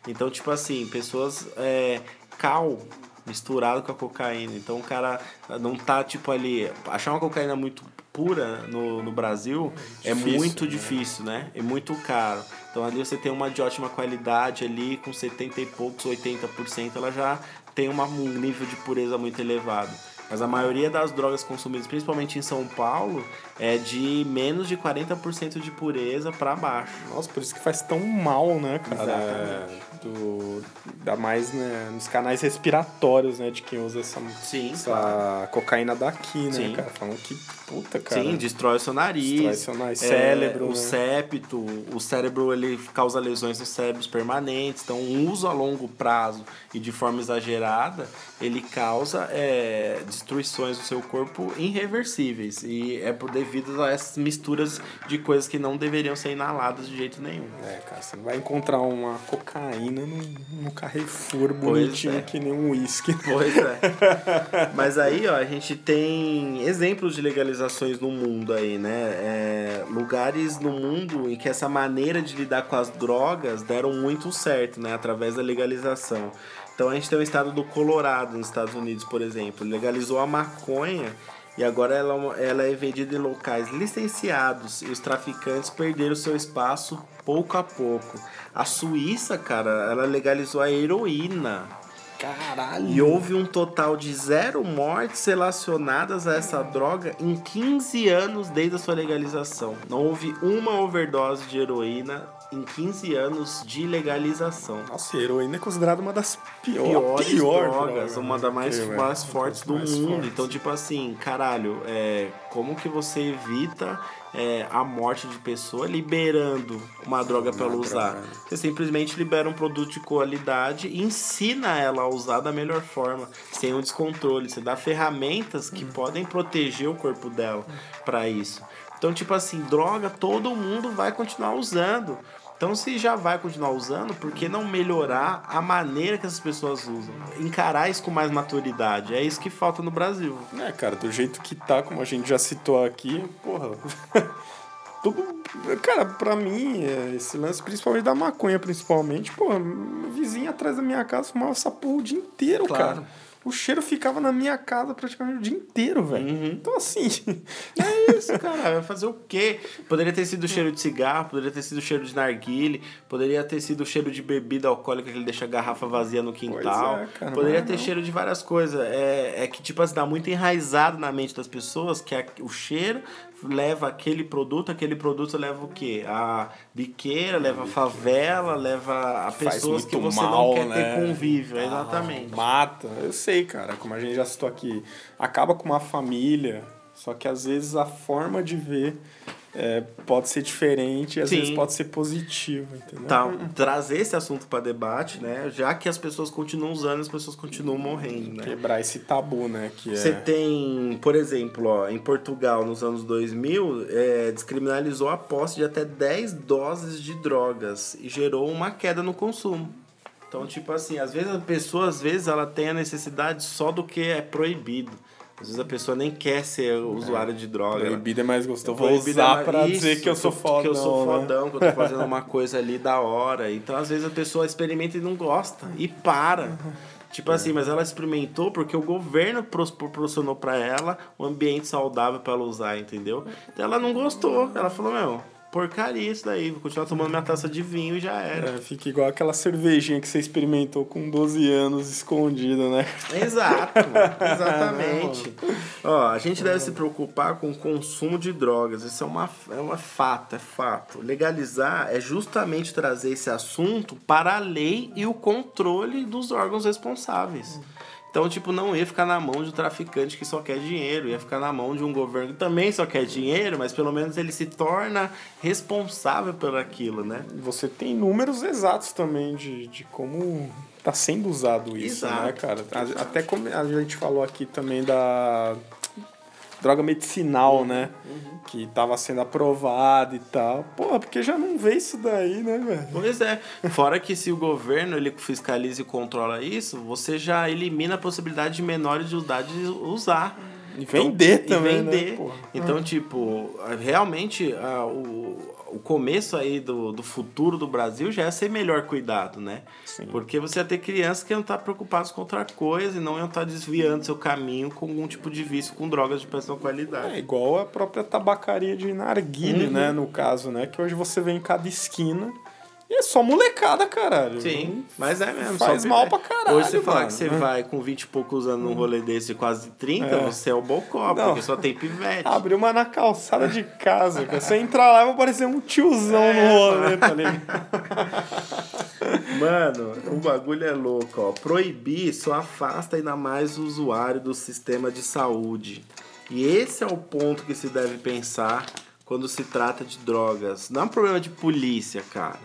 Então, tipo assim, pessoas é, cal misturado com a cocaína. Então o cara não tá tipo ali. Achar uma cocaína muito pura no, no Brasil é, Difícil, muito né? difícil, né? É muito caro. Então ali você tem uma de ótima qualidade ali, com 70 e poucos, 80%, ela já tem uma, um nível de pureza muito elevado. Mas a maioria das drogas consumidas, principalmente em São Paulo, é de menos de 40% de pureza para baixo. Nossa, por isso que faz tão mal, né, cara? Exatamente. Do, ainda mais né, nos canais respiratórios, né, de quem usa essa, Sim, essa cocaína daqui, né, Sim. cara? Falam que puta, cara. Sim, destrói o seu nariz. Destrói seu nariz, é, cérebro, O né? septo, o cérebro ele causa lesões nos cérebros permanentes. Então, um uso a longo prazo e de forma exagerada, ele causa é, destruições do seu corpo irreversíveis. E é por devido a essas misturas de coisas que não deveriam ser inaladas de jeito nenhum. É, cara, você não vai encontrar uma cocaína num, num Carrefour bonitinho é. que nem um uísque. Pois é. Mas aí, ó, a gente tem exemplos de legalizações no mundo aí, né? É, lugares no mundo em que essa maneira de lidar com as drogas deram muito certo, né? Através da legalização. Então a gente tem o estado do Colorado, nos Estados Unidos, por exemplo. Legalizou a maconha E agora ela, é ela é vendida em locais licenciados e os traficantes perderam seu espaço pouco a pouco. A Suíça, cara, ela legalizou a heroína. Caralho. E houve um total de zero mortes relacionadas a essa droga em 15 anos desde a sua legalização. Não houve uma overdose de heroína em 15 anos de legalização. Nossa, a heroína é considerada uma das pior, Piores pior drogas, droga, uma né? das mais, velho, mais uma fortes do mais mundo. fortes. Então, tipo assim, caralho, é, como que você evita é, a morte de pessoa liberando uma droga pra ela usar? droga. Você simplesmente libera um produto de qualidade e ensina ela a usar da melhor forma, sem um descontrole. Você dá ferramentas Hum. que podem proteger o corpo dela pra isso. Então, tipo assim, droga todo mundo vai continuar usando. Então, se já vai continuar usando, por que não melhorar a maneira que essas pessoas usam? Encarar isso com mais maturidade. É isso que falta no Brasil. É, cara, do jeito que tá, como a gente já citou aqui, porra. Tudo. Cara, pra mim, é, esse lance, principalmente da maconha, principalmente, porra, vizinho atrás da minha casa fumava essa porra o dia inteiro, Claro. cara. O cheiro ficava na minha casa praticamente o dia inteiro, velho. Uhum. Então, assim. É isso, cara. Vai fazer o quê? Poderia ter sido cheiro de cigarro, poderia ter sido cheiro de narguile, poderia ter sido cheiro de bebida alcoólica que ele deixa a garrafa vazia no quintal. É, cara, poderia mas ter não. cheiro de várias coisas. É, é que, tipo assim, dá muito enraizado na mente das pessoas que a- o cheiro leva aquele produto, aquele produto leva o quê? A biqueira, leva a favela, leva a pessoas que você mal, não quer né? ter convívio. Exatamente. Mata. Eu sei, cara. Como a gente já citou aqui, acaba com uma família. Só que às vezes a forma de ver é, pode ser diferente, às Sim. vezes pode ser positivo, entendeu? Tá, trazer esse assunto para debate, né? Já que as pessoas continuam usando, as pessoas continuam morrendo, né? Quebrar esse tabu, né? Que é... Você tem, por exemplo, ó, em Portugal, nos anos 2000, é, descriminalizou a posse de até 10 doses de drogas e gerou uma queda no consumo. Então, tipo assim, às vezes a pessoa, às vezes, ela tem a necessidade só do que é proibido. Às vezes a pessoa nem quer ser usuária de droga. Proibido é mais gostoso. Vou usar é pra isso, dizer que eu sou fodão, Que eu sou né? fodão, que eu tô fazendo uma coisa ali da hora. Então, às vezes, a pessoa experimenta e não gosta. E para. Tipo assim, mas ela experimentou porque o governo proporcionou pra ela um ambiente saudável pra ela usar, entendeu? Então ela não gostou. Ela falou, meu, porcaria isso daí. Vou continuar tomando minha taça de vinho e já era. É, fica igual aquela cervejinha que você experimentou com 12 anos escondida, né? Exato, exatamente. Ó, a gente deve se preocupar com o consumo de drogas. Isso é uma, é uma fato, é fato. Legalizar é justamente trazer esse assunto para a lei e o controle dos órgãos responsáveis. Então, tipo, não ia ficar na mão de um traficante que só quer dinheiro, ia ficar na mão de um governo que também só quer dinheiro, mas pelo menos ele se torna responsável por aquilo, né? Você tem números exatos também de, de como tá sendo usado isso, Exato. né, cara? Até como a gente falou aqui também da droga medicinal, né? Que tava sendo aprovada e tal. Porra, porque já não vê isso daí, né, velho? Pois é. Fora que se o governo ele fiscaliza e controla isso, você já elimina a possibilidade de menores de idade usar. E vender Então, também, e vender. né? Porra. Então, tipo, realmente a- o, o começo aí do, do futuro do Brasil já é ser melhor cuidado, né? Sim. Porque você ia ter crianças que iam estar preocupadas com outra coisa e não iam estar desviando seu caminho com algum tipo de vício com drogas de péssima qualidade. É igual a própria tabacaria de narguile, Uhum. né? No caso, né? Que hoje você vê em cada esquina. E é só molecada, caralho. Sim, mas é mesmo. Faz só mal pra caralho, Hoje você falar mano. que você vai com 20 e poucos anos num rolê desse de quase 30, É. você é o bocó, Não. porque só tem pivete. Abre uma na calçada de casa, cara. Você entrar lá e vai parecer um tiozão no rolê, tá ligado? Mano, o bagulho é louco, ó. Proibir só afasta ainda mais o usuário do sistema de saúde. E esse é o ponto que se deve pensar quando se trata de drogas. Não é um problema de polícia, cara.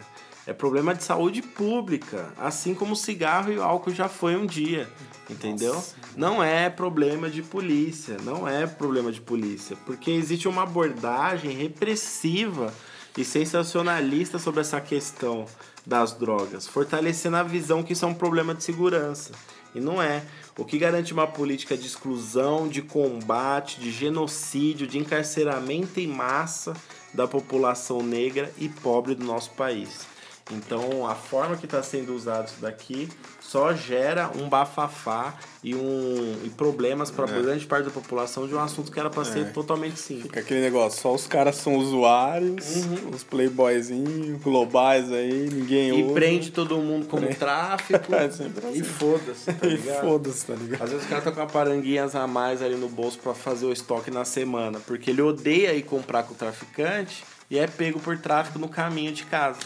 É problema de saúde pública, assim como o cigarro e o álcool já foi um dia, entendeu? Não é problema de polícia, não é problema de polícia, porque existe uma abordagem repressiva e sensacionalista sobre essa questão das drogas, fortalecendo a visão que isso é um problema de segurança. E não é. O que garante uma política de exclusão, de combate, de genocídio, de encarceramento em massa da população negra e pobre do nosso país. Então, a forma que está sendo usado isso daqui só gera um bafafá e, um, e problemas para É. grande parte da população de um assunto que era para ser totalmente simples. Fica aquele negócio, só os caras são usuários, os playboyzinhos, globais aí, ninguém E usa. prende todo mundo como tráfico É assim. e foda-se, tá E ligado? foda-se, tá ligado? Às vezes o cara tá com uma paranguinhas a mais ali no bolso pra fazer o estoque na semana, porque ele odeia ir comprar com o traficante e é pego por tráfico no caminho de casa.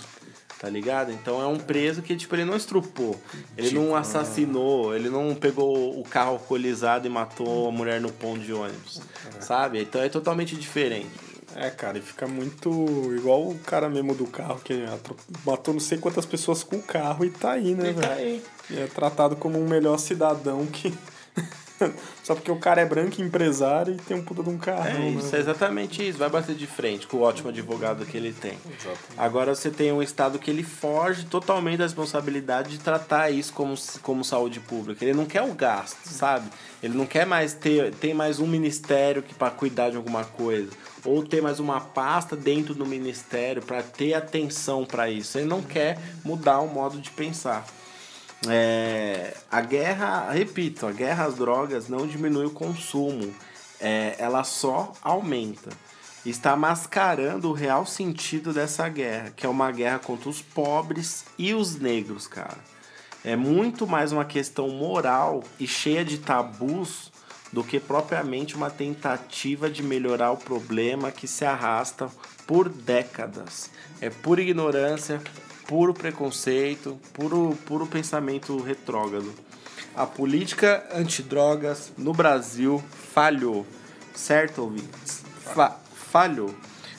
Tá ligado? Então é um preso que, tipo, ele não estrupou, ele não assassinou, ele não pegou o carro alcoolizado e matou a mulher no ponto de ônibus. Sabe? Então é totalmente diferente. É, cara, e fica muito igual o cara mesmo do carro que matou não sei quantas pessoas com o carro e tá aí, né, tá velho? aí. E é tratado como um melhor cidadão que. Só porque o cara é branco e empresário e tem um puta de um carro. É isso, é exatamente isso. Vai bater de frente com o ótimo advogado que ele tem. Agora você tem um Estado que ele foge totalmente da responsabilidade de tratar isso como, como saúde pública. Ele não quer o gasto, sabe? Ele não quer mais ter, ter mais um ministério que para cuidar de alguma coisa. Ou ter mais uma pasta dentro do ministério para ter atenção para isso. Ele não quer mudar o modo de pensar. É, a guerra, repito, a guerra às drogas não diminui o consumo, é, ela só aumenta. Está mascarando o real sentido dessa guerra, que é uma guerra contra os pobres e os negros, cara. É muito mais uma questão moral e cheia de tabus do que propriamente uma tentativa de melhorar o problema que se arrasta por décadas. É pura ignorância, puro preconceito, puro, puro pensamento retrógrado. A política antidrogas no Brasil falhou, certo, ouvintes? Fa falhou.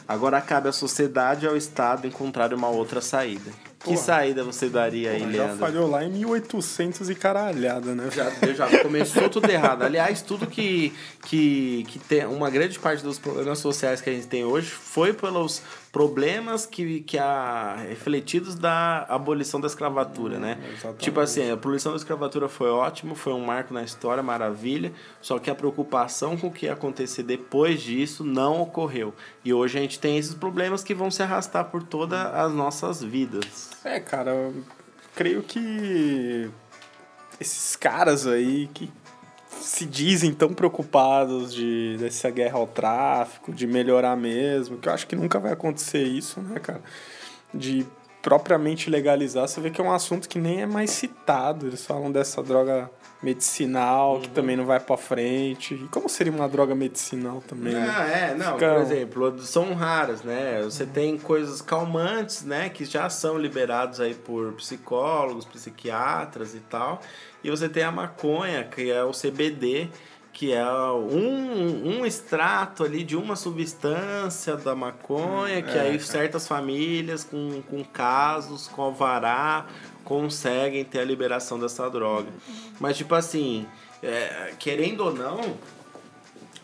Agora cabe à sociedade e ao Estado encontrar uma outra saída. Que Porra. saída você daria aí, Já Leandro? falhou lá em 1800 e caralhada, né? Já, já começou tudo errado. Aliás, tudo que, que, que tem. Uma grande parte dos problemas sociais que a gente tem hoje foi pelos problemas que, que a, refletidos da abolição da escravatura, né? exatamente. Tipo assim, a abolição da escravatura foi ótimo, foi um marco na história, maravilha. Só que a preocupação com o que ia acontecer depois disso não ocorreu. E hoje a gente tem esses problemas que vão se arrastar por todas as nossas vidas. É, cara, eu creio que esses caras aí que se dizem tão preocupados de dessa guerra ao tráfico, de melhorar mesmo, que eu acho que nunca vai acontecer isso, né, cara? De propriamente legalizar, você vê que é um assunto que nem é mais citado. Eles falam dessa droga medicinal, que também não vai pra frente. E como seria uma droga medicinal também, né? Ah, é, não, Fica- por exemplo, são raras, né? Você tem coisas calmantes, né, que já são liberados aí por psicólogos, psiquiatras e tal. E você tem a maconha, que é o CBD, que é um, um extrato ali de uma substância da maconha, que é, aí certas famílias com, com casos, com alvará, conseguem ter a liberação dessa droga. Mas, tipo assim, é, querendo ou não,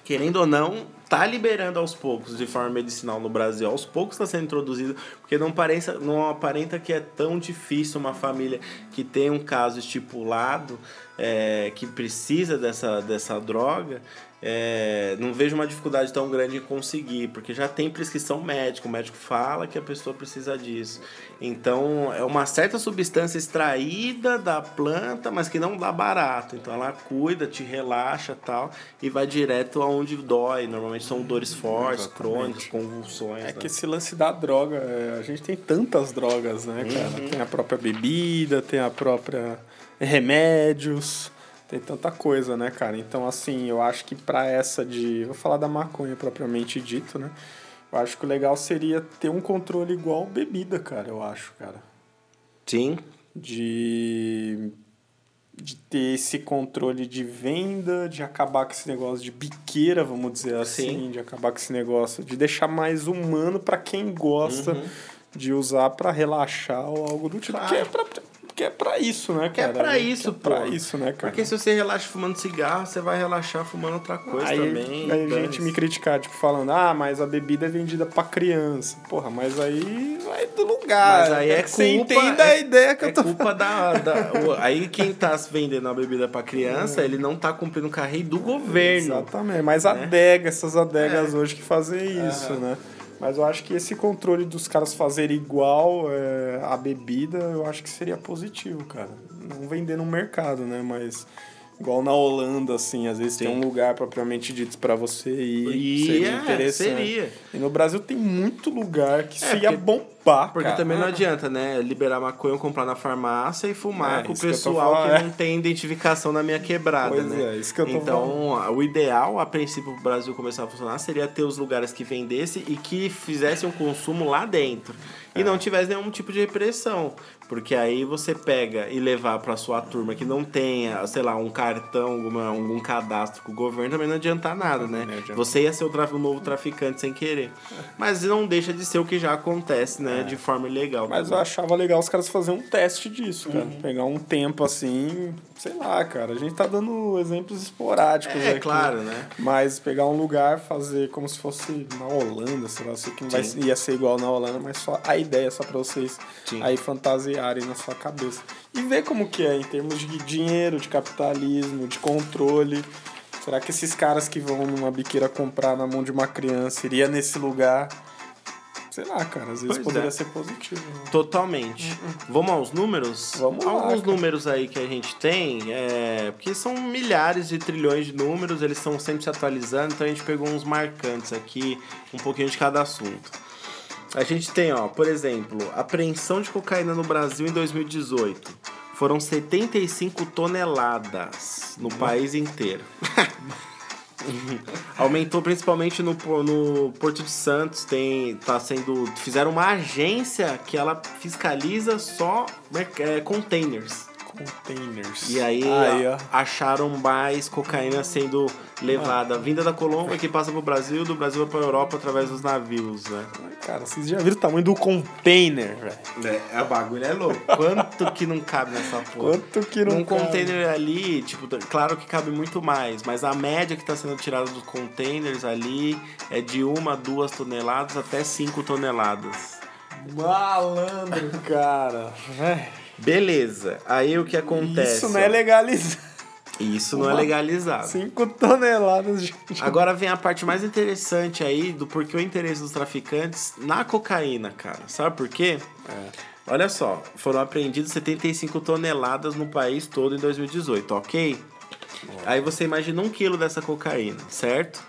querendo ou não, tá liberando aos poucos de forma medicinal no Brasil. Aos poucos está sendo introduzido, porque não, pareça, não aparenta que é tão difícil uma família que tem um caso estipulado, é, que precisa dessa, dessa droga. É, não vejo uma dificuldade tão grande em conseguir, porque já tem prescrição médica, o médico fala que a pessoa precisa disso. Então, é uma certa substância extraída da planta, mas que não dá barato. Então, ela cuida, te relaxa tal, e vai direto aonde dói. Normalmente são dores fortes, Exatamente. crônicas, convulsões. É né? que esse lance da droga, é, a gente tem tantas drogas, né, cara? Tem a própria bebida, tem a própria remédios, tem tanta coisa, né, cara? Então, assim, eu acho que pra essa de. Vou falar da maconha propriamente dito, né? Eu acho que o legal seria ter um controle igual bebida, cara, eu acho, cara. Sim, De. De ter esse controle de venda, de acabar com esse negócio de biqueira, vamos dizer assim, Sim. de acabar com esse negócio, de deixar mais humano pra quem gosta de usar pra relaxar ou algo do tipo. Claro. Que é pra, que é pra isso, né, é cara? pra isso, que é pra pô. isso, né, cara? porque se você relaxa fumando cigarro, você vai relaxar fumando outra coisa aí, também. aí a gente me criticar, tipo, falando, ah, mas a bebida é vendida pra criança. Porra, mas aí vai do lugar. Mas aí Quero é que você culpa- entenda a ideia que É eu tô culpa da, da- Aí quem tá vendendo a bebida pra criança, ele não tá cumprindo o carreiro do governo. Exatamente, mas né? adega, essas adegas hoje que fazem isso, né? Mas eu acho que esse controle dos caras fazerem igual é, a bebida, eu acho que seria positivo, cara. Não vender no mercado, né? Mas igual na Holanda, assim, às vezes Sim. tem um lugar propriamente dito para você ir. E seria é, interessante. seria. E no Brasil tem muito lugar que É, seria porque- bombar, Porque cara. também não adianta, né? Liberar maconha, comprar na farmácia e fumar É, com o isso que pessoal que, falando, é. não tem identificação na minha quebrada, Pois né? é, isso que eu tô então, o ideal, a princípio, pro Brasil começar a funcionar, seria ter os lugares que vendessem e que fizessem um consumo lá dentro. É. E não tivesse nenhum tipo de repressão. Porque aí você pega e levar pra sua turma que não tenha, sei lá, um cartão, alguma, algum cadastro com o governo, também não adianta nada, né? Adianta. Você ia ser o, tra- o novo traficante sem querer. Mas não deixa de ser o que já acontece, né? De forma ilegal. É. Mas eu achava legal os caras fazerem um teste disso, cara. Uhum. Pegar um tempo assim, sei lá, cara. A gente tá dando exemplos esporádicos É, aqui. claro, né? Mas pegar um lugar, fazer como se fosse na Holanda, sei lá, sei que não vai, ia ser igual na Holanda, mas só a ideia, só pra vocês Sim. aí fantasiarem na sua cabeça. E ver como que é em termos de dinheiro, de capitalismo, de controle. Será que esses caras que vão numa biqueira comprar na mão de uma criança iria nesse lugar? Sei lá, cara, às vezes Pois poderia é. ser positivo. né? Totalmente. Vamos aos números? Vamos lá, Alguns cara. números aí que a gente tem, é... porque são milhares de trilhões de números, eles estão sempre se atualizando, então a gente pegou uns marcantes aqui, um pouquinho de cada assunto. A gente tem, ó, por exemplo, apreensão de cocaína no Brasil em 2018. Foram 75 toneladas no país inteiro. Aumentou principalmente no, no Porto de Santos, tem tá sendo fizeram uma agência que ela fiscaliza só é, containers. Containers. E aí, Aí, acharam mais cocaína sendo levada, vinda da Colômbia que passa pro Brasil, do Brasil para Europa através dos navios, né? Cara, vocês já viram o tamanho do container, velho? É, o bagulho é louco. Quanto que não cabe nessa porra? Quanto que não um cabe? container ali, tipo, claro que cabe muito mais, mas a média que está sendo tirada dos containers ali é de uma, duas toneladas até cinco toneladas. Malandro, cara. Beleza. Aí o que acontece? Isso não é legalizado. Isso não é Uma- legalizado. 5 toneladas de. Agora vem a parte mais interessante aí do porquê o interesse dos traficantes na cocaína, cara. Sabe por quê? Olha só, foram apreendidos 75 toneladas no país todo em 2018, ok? Aí você imagina um quilo dessa cocaína, certo?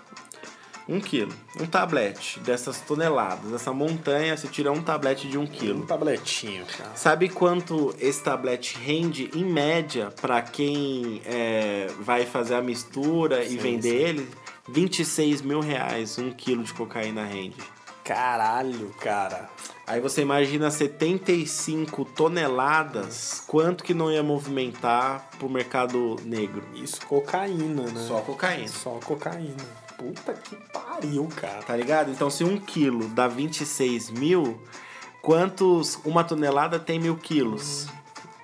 Um quilo. Um tablete dessas toneladas, dessa montanha, você tira um tablete de um Um quilo. tabletinho, cara. Sabe quanto esse tablete rende em média para quem é, vai fazer a mistura e Sim, vender sim. ele? 26 mil reais um quilo de cocaína rende. Caralho, cara. Aí você imagina 75 toneladas, quanto que não ia movimentar pro mercado negro? Isso, cocaína, né? Só cocaína. Só cocaína. Puta que pariu, cara. Tá ligado? Então se um quilo dá 26 mil, quantos uma tonelada tem mil quilos?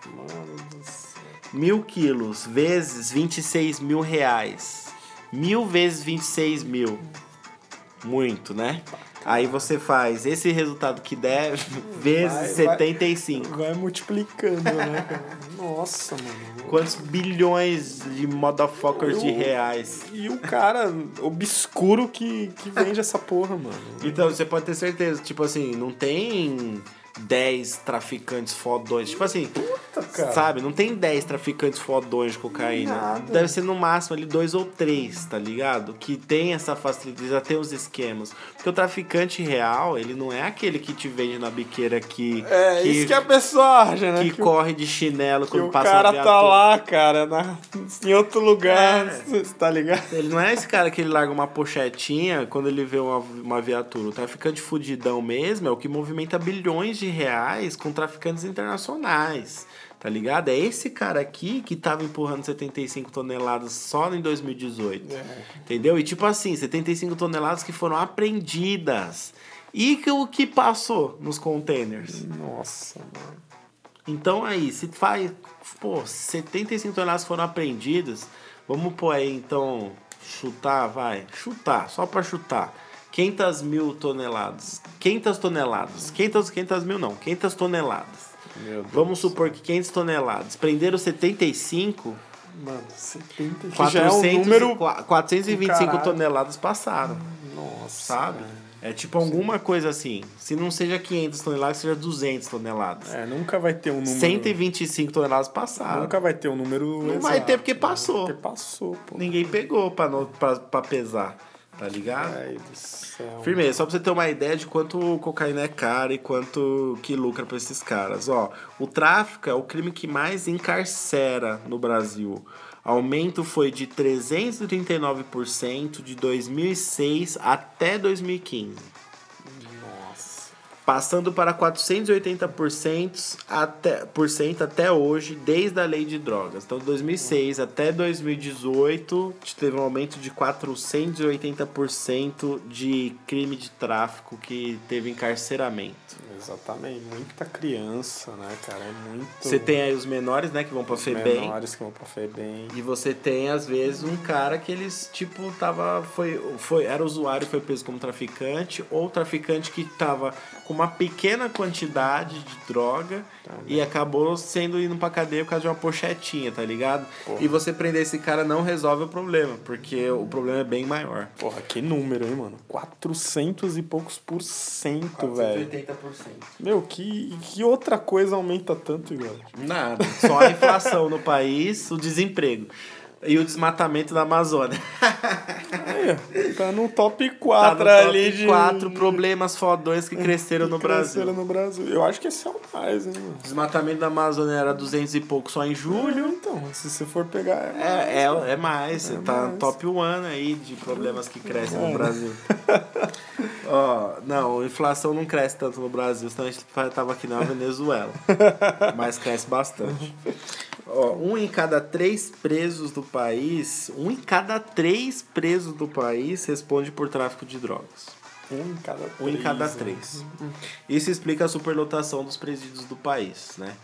Mano do céu. Mil quilos vezes 26 mil reais. Mil vezes 26 mil. Muito, né? Aí você faz esse resultado que der vezes Vai, vai. 75. Vai multiplicando, né, cara? Nossa, mano. Quantos bilhões de motherfuckers de Eu- reais? E o cara obscuro que, que vende essa porra, mano. Então, você pode ter certeza, tipo assim, não tem 10 traficantes fodões. Tipo assim, Puta, cara. sabe? Não tem 10 traficantes fodões de cocaína. Nada. Deve ser no máximo ali dois ou três, tá ligado? Que tem essa facilidade, já tem os esquemas. Porque o traficante real, ele não é aquele que te vende na biqueira que. É, que, isso que a pessoa acha, né? que Que o- corre de chinelo Que quando o passa cara uma tá lá, cara, na, em outro lugar, É. tá ligado? Ele não é esse cara que ele larga uma pochetinha quando ele vê uma, uma viatura. O traficante fudidão mesmo é o que movimenta bilhões de reais com traficantes internacionais. Tá ligado? É esse cara aqui que tava empurrando 75 toneladas só em 2018. É. Entendeu? E tipo assim, 75 toneladas que foram apreendidas. E que o que passou nos containers? Nossa, mano. Então aí, se faz. Pô, 75 toneladas foram apreendidas. Vamos pôr aí então. Chutar, vai. Chutar, só pra chutar. 500 mil toneladas. 500 toneladas. 500, 500 mil não, 500 toneladas. Meu Deus. Vamos supor que 500 toneladas. Prenderam 75, Mano, 70 que 400, já é um número. 425 caralho. toneladas passaram. Nossa. Sabe? velho. É tipo alguma coisa assim. Se não seja 500 toneladas, seja 200 toneladas. É, nunca vai ter um número. 125 toneladas passaram. Nunca vai ter um número. Não exato, vai ter porque passou. Porque passou, pô. Ninguém pegou pra, no- pra, pra pesar, tá ligado? Ai do céu. Firmeza, só pra você ter uma ideia de quanto cocaína é cara e quanto que lucra pra esses caras. Ó, o tráfico é o crime que mais encarcera no Brasil. Aumento foi de 339% de 2006 até 2015. Passando para 480% até, por cento até hoje, desde a lei de drogas. Então, de 2006 até 2018, teve um aumento de 480% de crime de tráfico que teve encarceramento. Exatamente. Muita criança, né, cara? É muito. Você tem aí os menores, né, que vão pra os FEBEM. menores que vão pra FEBEM. E você tem, às vezes, um cara que eles, tipo, tava. Foi, foi, era usuário e foi preso como traficante, ou traficante que tava com uma pequena quantidade de droga e acabou sendo indo pra cadeia por causa de uma pochetinha, tá ligado? Porra. E você prender esse cara não resolve o problema, porque o problema é bem maior. Porra, que número, hein, mano? 400 e poucos por cento, velho. 80%. Meu, que, que outra coisa aumenta tanto, Igor? Nada. Só a inflação no país, o desemprego. E o desmatamento da Amazônia. Aí, tá no top Tá 4 no ali top de. 4 problemas fodões que cresceram que no Brasil. cresceram no Brasil. Eu acho que esse é o mais, hein, mano? Desmatamento da Amazônia era 200 e pouco só em julho. Então, se você for pegar. É, É, é, é mais, você tá mais. no top 1 aí de problemas que crescem no É. Brasil. Ó, não, a inflação não cresce tanto no Brasil, senão a gente tava aqui na Venezuela. Mas cresce bastante. Ó, um em cada três presos do país, um em cada três presos do país responde por tráfico de drogas. um em cada três. Um em cada né? três. Isso explica a superlotação dos presídios do país, né?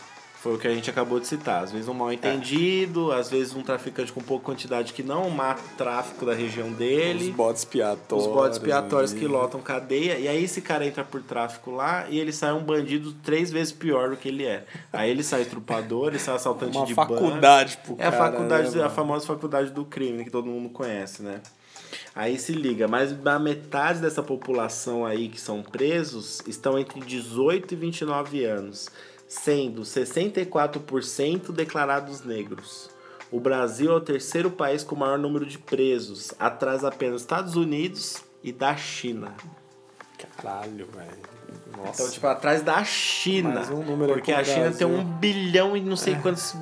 Foi o que a gente acabou de citar. Às vezes um mal entendido, às vezes um traficante com pouca quantidade que não mata o tráfico da região dele. Os bodes expiatórios. Os bodes expiatórios que lotam cadeia. E aí esse cara entra por tráfico lá e ele sai um bandido três vezes pior do que ele é. Aí ele sai estrupador, ele sai assaltante Uma de banco. faculdade pro É a faculdade, né, a famosa faculdade do crime, que todo mundo conhece, né? Aí se liga, mais da metade dessa população aí que são presos estão entre 18 e 29 anos, sendo 64% declarados negros. O Brasil é o terceiro país com o maior número de presos, atrás apenas dos Estados Unidos e da China. Caralho, velho. Nossa. Então, tipo, atrás da China. Um porque a China Brasil. tem um bilhão e não sei quantos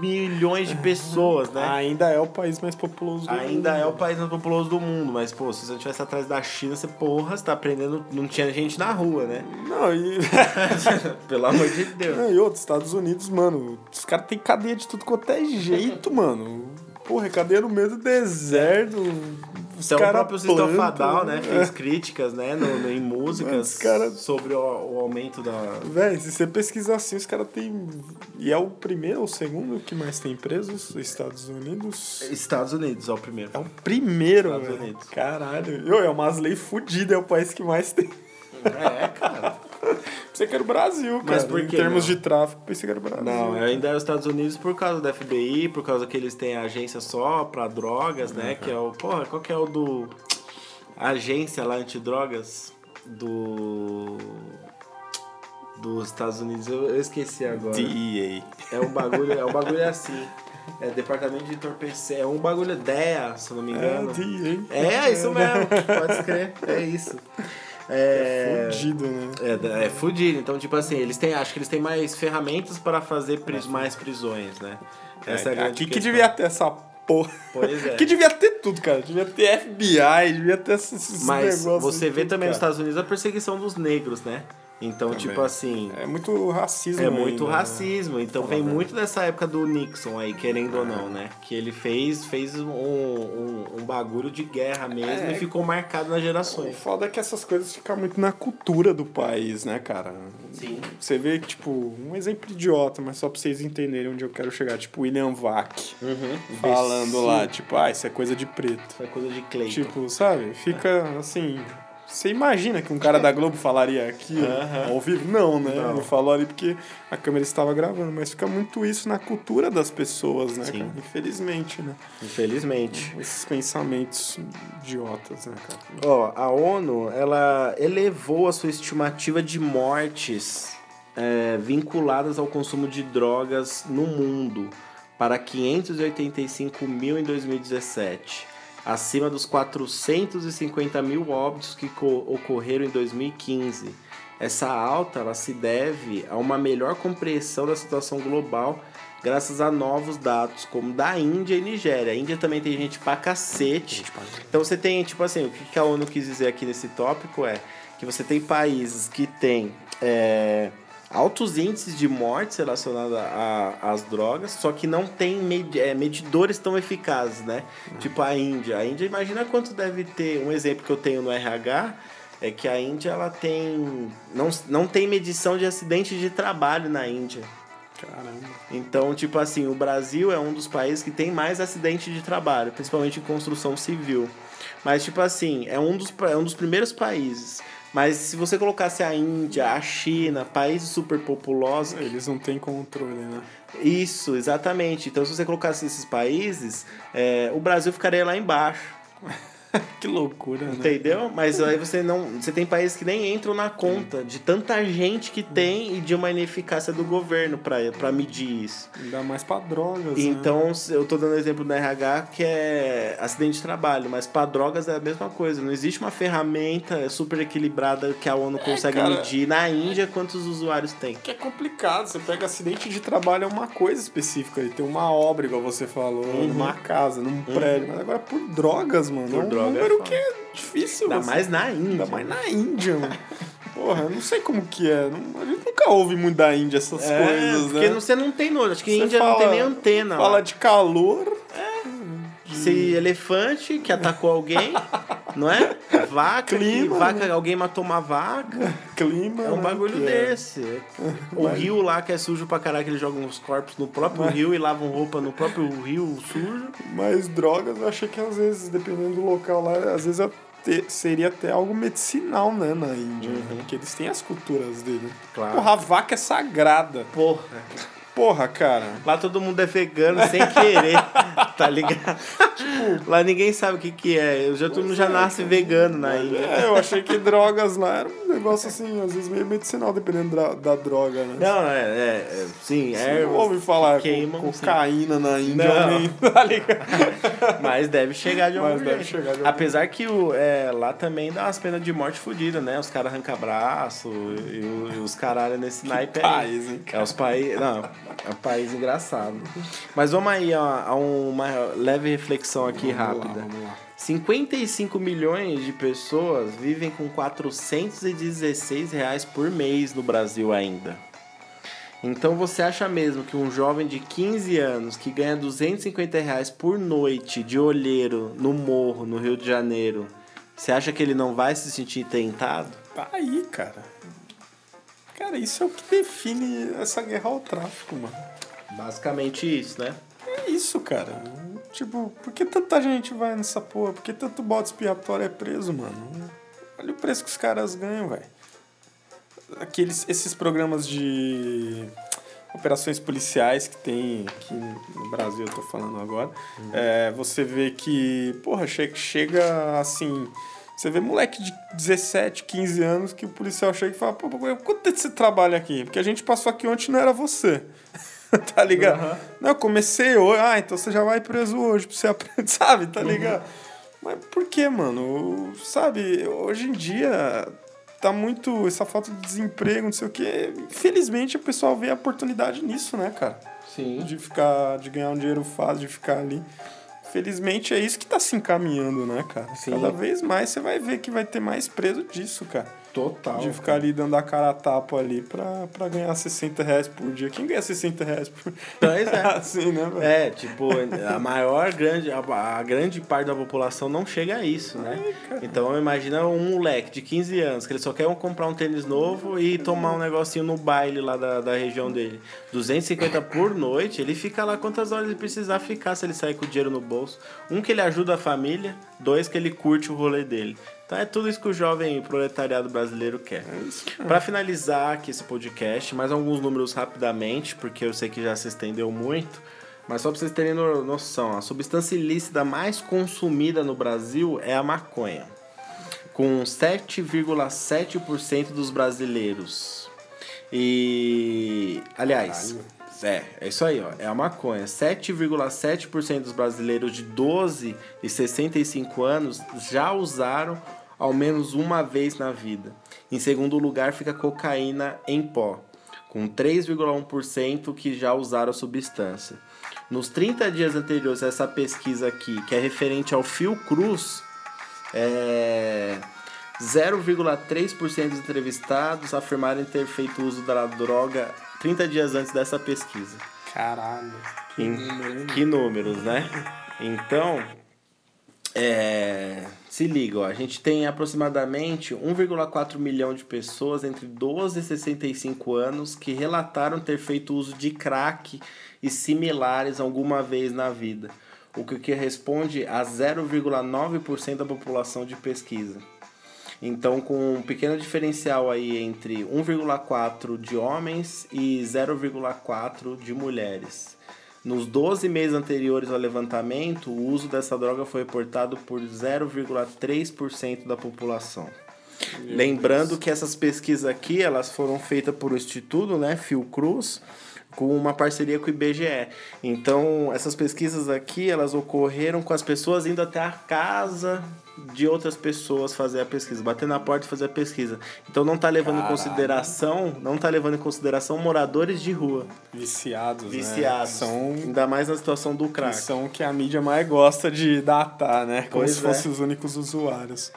milhões de pessoas, né? Ainda é o país mais populoso do Ainda mundo. é o país mais populoso do mundo, mas, pô, se você estivesse atrás da China, você, porra, você tá aprendendo. Não tinha gente na rua, né? Não, e. Pelo amor de Deus. Não, e outros, Estados Unidos, mano, os caras têm cadeia de tudo quanto é jeito, mano. Porra, é cadeia no meio do deserto. Os Então, o cara próprio System of plantam, Down, né, fez críticas, né, no, no- em músicas cara- sobre o, o aumento da... Véi, se você pesquisar assim, os caras têm. E é o primeiro ou o segundo que mais tem presos? Estados Unidos? Estados Unidos, é o primeiro. É o primeiro, Estados velho. Unidos. Caralho. É umas leis fodidas, é o país que mais tem. É, cara. Pensei que era o Brasil, cara. Mas por em que termos não? de tráfico, pensei que era o Brasil. Não, ainda é os Estados Unidos por causa da FBI, por causa que eles têm agência só pra drogas, né? Que é o. Porra, qual que é o do. A agência lá antidrogas do. Dos Estados Unidos, eu, esqueci agora. DEA. É um bagulho, é um bagulho assim. É Departamento de Entorpecer. É um bagulho DEA, se eu não me É, engano. DEA. É, isso mesmo. Pode crer. É isso. É, Fudido, né? é, é fudido. Então, tipo assim, eles têm, acho que eles têm mais ferramentas para fazer pris, mais prisões, né? Essa é, grande aqui que questão. devia ter essa porra. Pois é. Que devia ter tudo, cara. Devia ter FBI, devia ter esses esses Mas negócios. você vê tudo, também nos cara. Estados Unidos a perseguição dos negros, né? Então, Também. tipo assim, É muito racismo. É muito ainda, né? racismo, então vem muito dessa época do Nixon aí, querendo ou não, né? Que ele fez, fez um, um, um bagulho de guerra mesmo É. e ficou marcado nas O gerações. foda é que essas coisas ficam muito na cultura do país, né, cara? Sim. Você vê que, tipo, um exemplo idiota, mas só pra vocês entenderem onde eu quero chegar. Tipo, William Vac falando Sim. lá, tipo, ah, isso é coisa de preto. Foi coisa de Clayton. Tipo, sabe? Fica assim. Você imagina que um cara da Globo falaria aquilo ao vivo? Não, né? Não. Ele falou ali porque a câmera estava gravando, mas fica muito isso na cultura das pessoas, né, Sim. cara? Infelizmente, né? Infelizmente. Esses pensamentos idiotas, né, cara? Ó, a ONU, ela elevou a sua estimativa de mortes é, vinculadas ao consumo de drogas no mundo para 585 mil em 2017, acima dos 450 mil óbitos que co- ocorreram em 2015. Essa alta ela se deve a uma melhor compreensão da situação global graças a novos dados, como da Índia e Nigéria. A Índia também tem gente pra cacete. Então você tem, tipo assim, o que que a ONU quis dizer aqui nesse tópico é que você tem países que têm é, altos índices de mortes relacionadas a- às drogas, só que não tem med- é, medidores tão eficazes, né? Tipo a Índia. A Índia, imagina quanto deve ter. Um exemplo que eu tenho no RH é que a Índia ela tem. Não, não tem medição de acidentes de trabalho na Índia. Caramba. Então, tipo assim, o Brasil é um dos países que tem mais acidente de trabalho, principalmente em construção civil. Mas, tipo assim, é um dos, é um dos primeiros países. Mas se você colocasse a Índia, a China, países superpopulosos, Eles não têm controle, né? isso, exatamente. Então, se você colocasse esses países, é, o Brasil ficaria lá embaixo. que loucura, né? Entendeu? Mas aí você não. Você tem países que nem entram na conta de tanta gente que tem e de uma ineficácia do governo para medir isso. Ainda mais pra drogas, né? Então, se- eu tô dando exemplo do RH que é acidente de trabalho, mas para drogas é a mesma coisa. Não existe uma ferramenta super equilibrada que a ONU consegue cara. medir na Índia quantos usuários tem. Que é complicado, você pega acidente de trabalho é uma coisa específica, ele tem uma obra, igual você falou, numa casa, num prédio, mas agora por drogas, mano, Uhum. Por é um droga é número foda. que é difícil. Ainda mais na Índia. Ainda mais na Índia, mano. Porra, eu não sei como que é, não- a gente nunca ouve muito da Índia essas É, coisas, porque né? você não tem nojo. Acho que Você Índia não fala- tem nem antena. Fala de calor, Se elefante que atacou alguém, não é? Vaca, Clima, que, vaca né? alguém matou uma vaca. clima. É um né, bagulho é- desse. O rio lá que é sujo pra caralho, que eles jogam os corpos no próprio rio e lavam roupa no próprio rio sujo. Mas drogas, eu achei que às vezes, dependendo do local lá, às vezes até- seria até algo medicinal, né, na Índia. né? Porque eles têm as culturas dele. Uhum. Claro. Porra, a vaca é sagrada. Porra. Porra, cara. Lá todo mundo é vegano sem querer, tá ligado? lá ninguém sabe o que que é. Eu já, todo mundo já nasce vegano na Índia. É, eu achei que drogas lá era um negócio assim, às vezes meio medicinal, dependendo da, da droga, né? Não, é, é, é sim, é. não ouve falar que queimam, com sim. cocaína na Índia, Não. nem, tá ligado? Mas deve chegar de algum Mas deve jeito. chegar de algum Apesar que o, é, lá também dá umas penas de morte fodidas, né? Os caras arrancam braço e, e os caralho nesse naipe aí. país, hein, É os países. Não, é um país engraçado. Mas vamos aí a, a uma leve reflexão aqui Vamos lá, rápida. vamos lá. 55 milhões de pessoas vivem com 416 reais por mês no Brasil ainda. Então você acha mesmo que um jovem de 15 anos que ganha 250 reais por noite de olheiro no morro, no Rio de Janeiro, você acha que ele não vai se sentir tentado? Tá aí, cara. Cara, isso é o que define essa guerra ao tráfico, mano. Basicamente isso, né? É isso, cara. Tipo, por que tanta gente vai nessa porra? Por que tanto bode expiatório é preso, mano? Olha o preço que os caras ganham, velho. Aqueles, esses programas de operações policiais que tem aqui no Brasil, eu tô falando agora, é, você vê que, porra, chega, chega assim. Você vê moleque de 17, 15 anos que o policial chega e fala: pô, pô, quanto tempo você trabalha aqui? Porque a gente passou aqui ontem e não era você. tá ligado? Não, eu comecei hoje. Ah, então você já vai preso hoje pra você aprender, sabe? Tá ligado? Mas por que, mano? Sabe, hoje em dia tá muito essa falta de desemprego, não sei o quê. Infelizmente o pessoal vê a oportunidade nisso, né, cara? Sim. De ficar, de ganhar um dinheiro fácil, de ficar ali. Felizmente é isso que tá se encaminhando, né, cara? Sim. Cada vez mais você vai ver que vai ter mais preso disso, cara. Total. De ficar ali dando a cara a tapa ali pra, pra ganhar 60 reais por dia. Quem ganha 60 reais por Pois é. assim, né, velho? É, tipo, a maior grande, a, a grande parte da população não chega a isso, né? Então imagina um moleque de 15 anos que ele só quer um- comprar um tênis novo e tomar um negocinho no baile lá da, da região dele. 250 por noite, ele fica lá quantas horas ele precisar ficar se ele sair com o dinheiro no bolso. Um que ele ajuda a família, dois que ele curte o rolê dele. Então é tudo isso que o jovem proletariado brasileiro quer. É Para finalizar aqui esse podcast, mais alguns números rapidamente, porque eu sei que já se estendeu muito, mas só para vocês terem no- noção, a substância ilícita mais consumida no Brasil é a maconha, com 7,7% dos brasileiros. E aliás, é, é isso aí, ó, é a maconha. 7,7% dos brasileiros de 12 e 65 anos já usaram ao menos uma vez na vida. Em segundo lugar fica cocaína em pó, com 3,1% que já usaram a substância. Nos 30 dias anteriores a essa pesquisa aqui, que é referente ao Fiocruz, é, 0,3% dos entrevistados afirmaram ter feito uso da droga 30 dias antes dessa pesquisa. Caralho. Que Em- número, hein? que números, né? Então, é, se liga, ó, a gente tem aproximadamente 1,4 milhão de pessoas entre 12 e 65 anos que relataram ter feito uso de crack e similares alguma vez na vida, o que responde a 0,9% da população de pesquisa. Então, com um pequeno diferencial aí entre 1,4 de homens e 0,4 de mulheres. Nos 12 meses anteriores ao levantamento, o uso dessa droga foi reportado por 0,3% da população. Lembrando que essas pesquisas aqui, elas foram feitas por um instituto, né, Fiocruz, com uma parceria com o IBGE. Então, essas pesquisas aqui, elas ocorreram com as pessoas indo até a casa de outras pessoas fazer a pesquisa, bater na porta e fazer a pesquisa. Então não tá levando Caralho. em consideração, não tá levando em consideração moradores de rua, Viciados, né? viciados. São Ainda mais na situação do crack. são que a mídia mais gosta de datar, né? Como Pois se é. fossem os únicos usuários.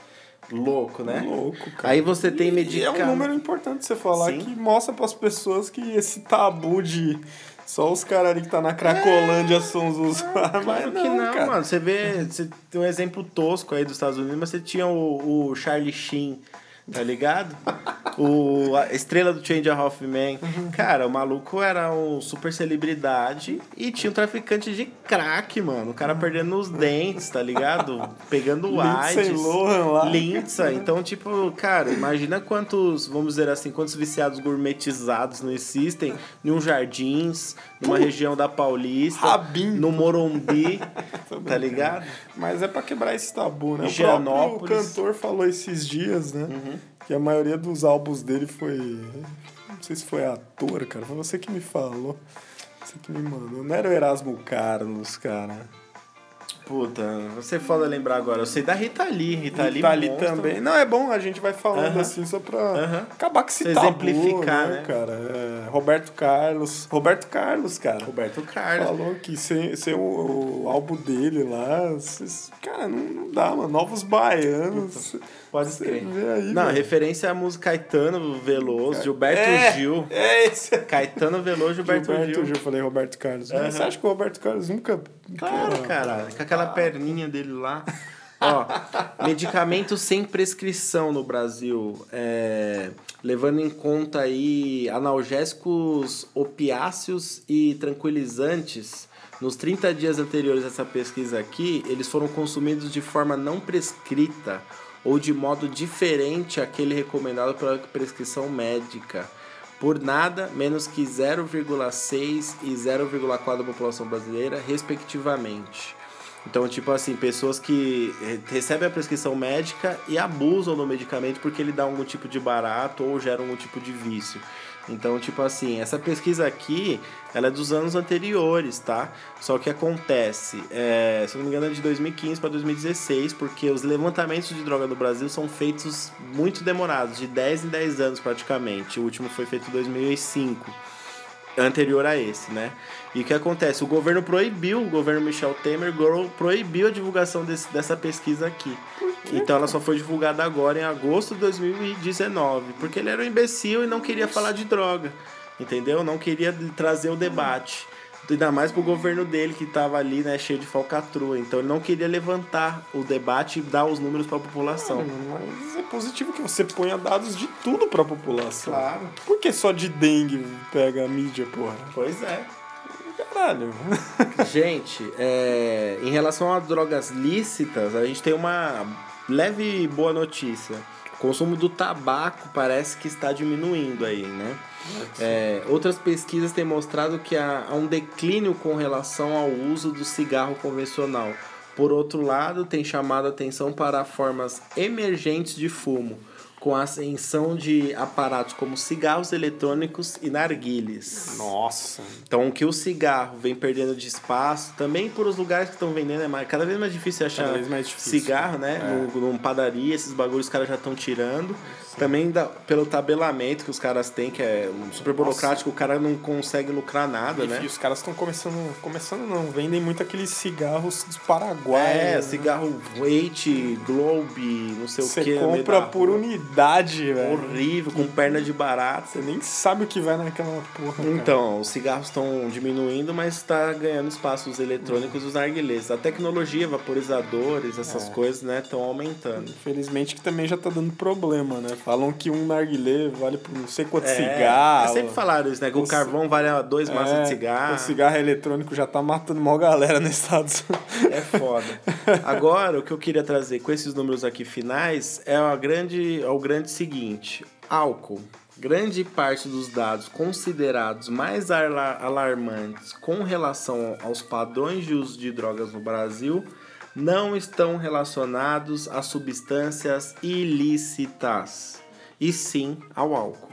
Louco, né? Louco, cara. Aí você tem E é medicamento. um número importante você falar Sim. que mostra pras pessoas que esse tabu de só os caras ali que tá na Cracolândia são os usuários. Claro não, que não, cara. mano. Você vê, você tem um exemplo tosco aí dos Estados Unidos, mas você tinha o, o Charlie Sheen, tá ligado? o, a estrela do Change of Man. Uhum. Cara, o maluco era um super celebridade e tinha um traficante de crack, mano. O cara perdendo os dentes, tá ligado? Pegando Lindsay AIDS. Lohan lá. Lindsay. Então, tipo, cara, imagina quantos, vamos dizer assim, quantos viciados gourmetizados não existem em um jardins, numa região da Paulista, Rabin. no Morumbi, tá ligado? Mas é pra quebrar esse tabu, né? O próprio cantor falou esses dias, né? Uhum. Que a maioria dos álbuns dele foi. Não sei se foi ator, cara. Foi você que me falou. Você que me mandou. Não era o Erasmo Carlos, cara. Puta, você foda lembrar agora. Eu sei da Rita Lee. Rita Lee, tá ali monstro. também. Não, é bom, a gente vai falando Aham. assim só pra Aham. acabar com esse tabu, exemplificar, né, né? cara? É, Roberto Carlos. Roberto Carlos, cara. Roberto Carlos. Falou que sem, sem o, o álbum dele lá, cara, não, não dá, mano. Novos Baianos. Pode crer. vê aí, Não, velho. referência à música Caetano Veloso, Gilberto É, Gil. É esse. Caetano Veloso, Gilberto, Gilberto Gil. Gil. Eu falei Roberto Carlos. Aham. Você acha que o Roberto Carlos nunca. Claro, Pô, cara. Com aquela perninha dele lá. Ó, medicamentos sem prescrição no Brasil. é, levando em conta aí analgésicos opiáceos e tranquilizantes. Nos 30 dias anteriores a essa pesquisa aqui, eles foram consumidos de forma não prescrita ou de modo diferente àquele recomendado pela prescrição médica por nada menos que 0,6 e 0,4 da população brasileira, respectivamente. Então, tipo assim, pessoas que re- recebem a prescrição médica e abusam do medicamento porque ele dá algum tipo de barato ou gera algum tipo de vício. Então, tipo assim, essa pesquisa aqui, ela é dos anos anteriores, tá? Só que acontece, é, se não me engano, é de 2015 para 2016, porque os levantamentos de droga no Brasil são feitos muito demorados, de 10 em 10 anos praticamente. O último foi feito em 2005 anterior a esse, né? E o que acontece? O governo proibiu, o governo Michel Temer proibiu a divulgação desse, dessa pesquisa aqui. Então ela só foi divulgada agora em agosto de 2019, porque ele era um imbecil e não queria falar de droga, entendeu? Não queria trazer o debate. Ainda mais pro governo dele que tava ali, né, cheio de falcatrua. Então ele não queria levantar o debate e dar os números para a população. Mas é positivo que você ponha dados de tudo pra população. Claro. Por que só de dengue pega a mídia, porra? Pois é. Caralho. Gente, é, em relação a drogas lícitas, a gente tem uma leve boa notícia. O consumo do tabaco parece que está diminuindo aí, né? É, outras pesquisas têm mostrado que há, há um declínio com relação ao uso do cigarro convencional. Por outro lado, tem chamado a atenção para formas emergentes de fumo, com a ascensão de aparatos como cigarros eletrônicos e narguilhas. Nossa. Então, que o cigarro vem perdendo de espaço, também por os lugares que estão vendendo, é mais, cada vez mais difícil achar mais difícil. cigarro, né? É. No, num padaria, esses bagulhos os caras já estão tirando. Também da, pelo tabelamento que os caras têm, que é super burocrático, o cara não consegue lucrar nada, E né? os caras estão começando. Começando não, vendem muito aqueles cigarros dos Paraguai. É, né? cigarro Weight, Globe, não sei o Você que. compra por unidade, velho. Horrível, com perna de barata. Você nem sabe o que vai naquela porra. cara. Então, os cigarros estão diminuindo, mas está ganhando espaço os eletrônicos e os narguilés. A tecnologia, vaporizadores, essas É. coisas, né, estão aumentando. Infelizmente que também já tá dando problema, né? Falam que um narguilé vale por não sei quanto É, cigarro. é sempre falaram isso, né? Que o, O carvão vale dois maços É, de cigarro. O cigarro eletrônico já tá matando mó galera nos Estados Unidos. É foda. Agora, o que eu queria trazer com esses números aqui finais é, a grande, é o grande seguinte: álcool. Grande parte dos dados considerados mais alar- alarmantes com relação aos padrões de uso de drogas no Brasil não estão relacionados a substâncias ilícitas, e sim ao álcool.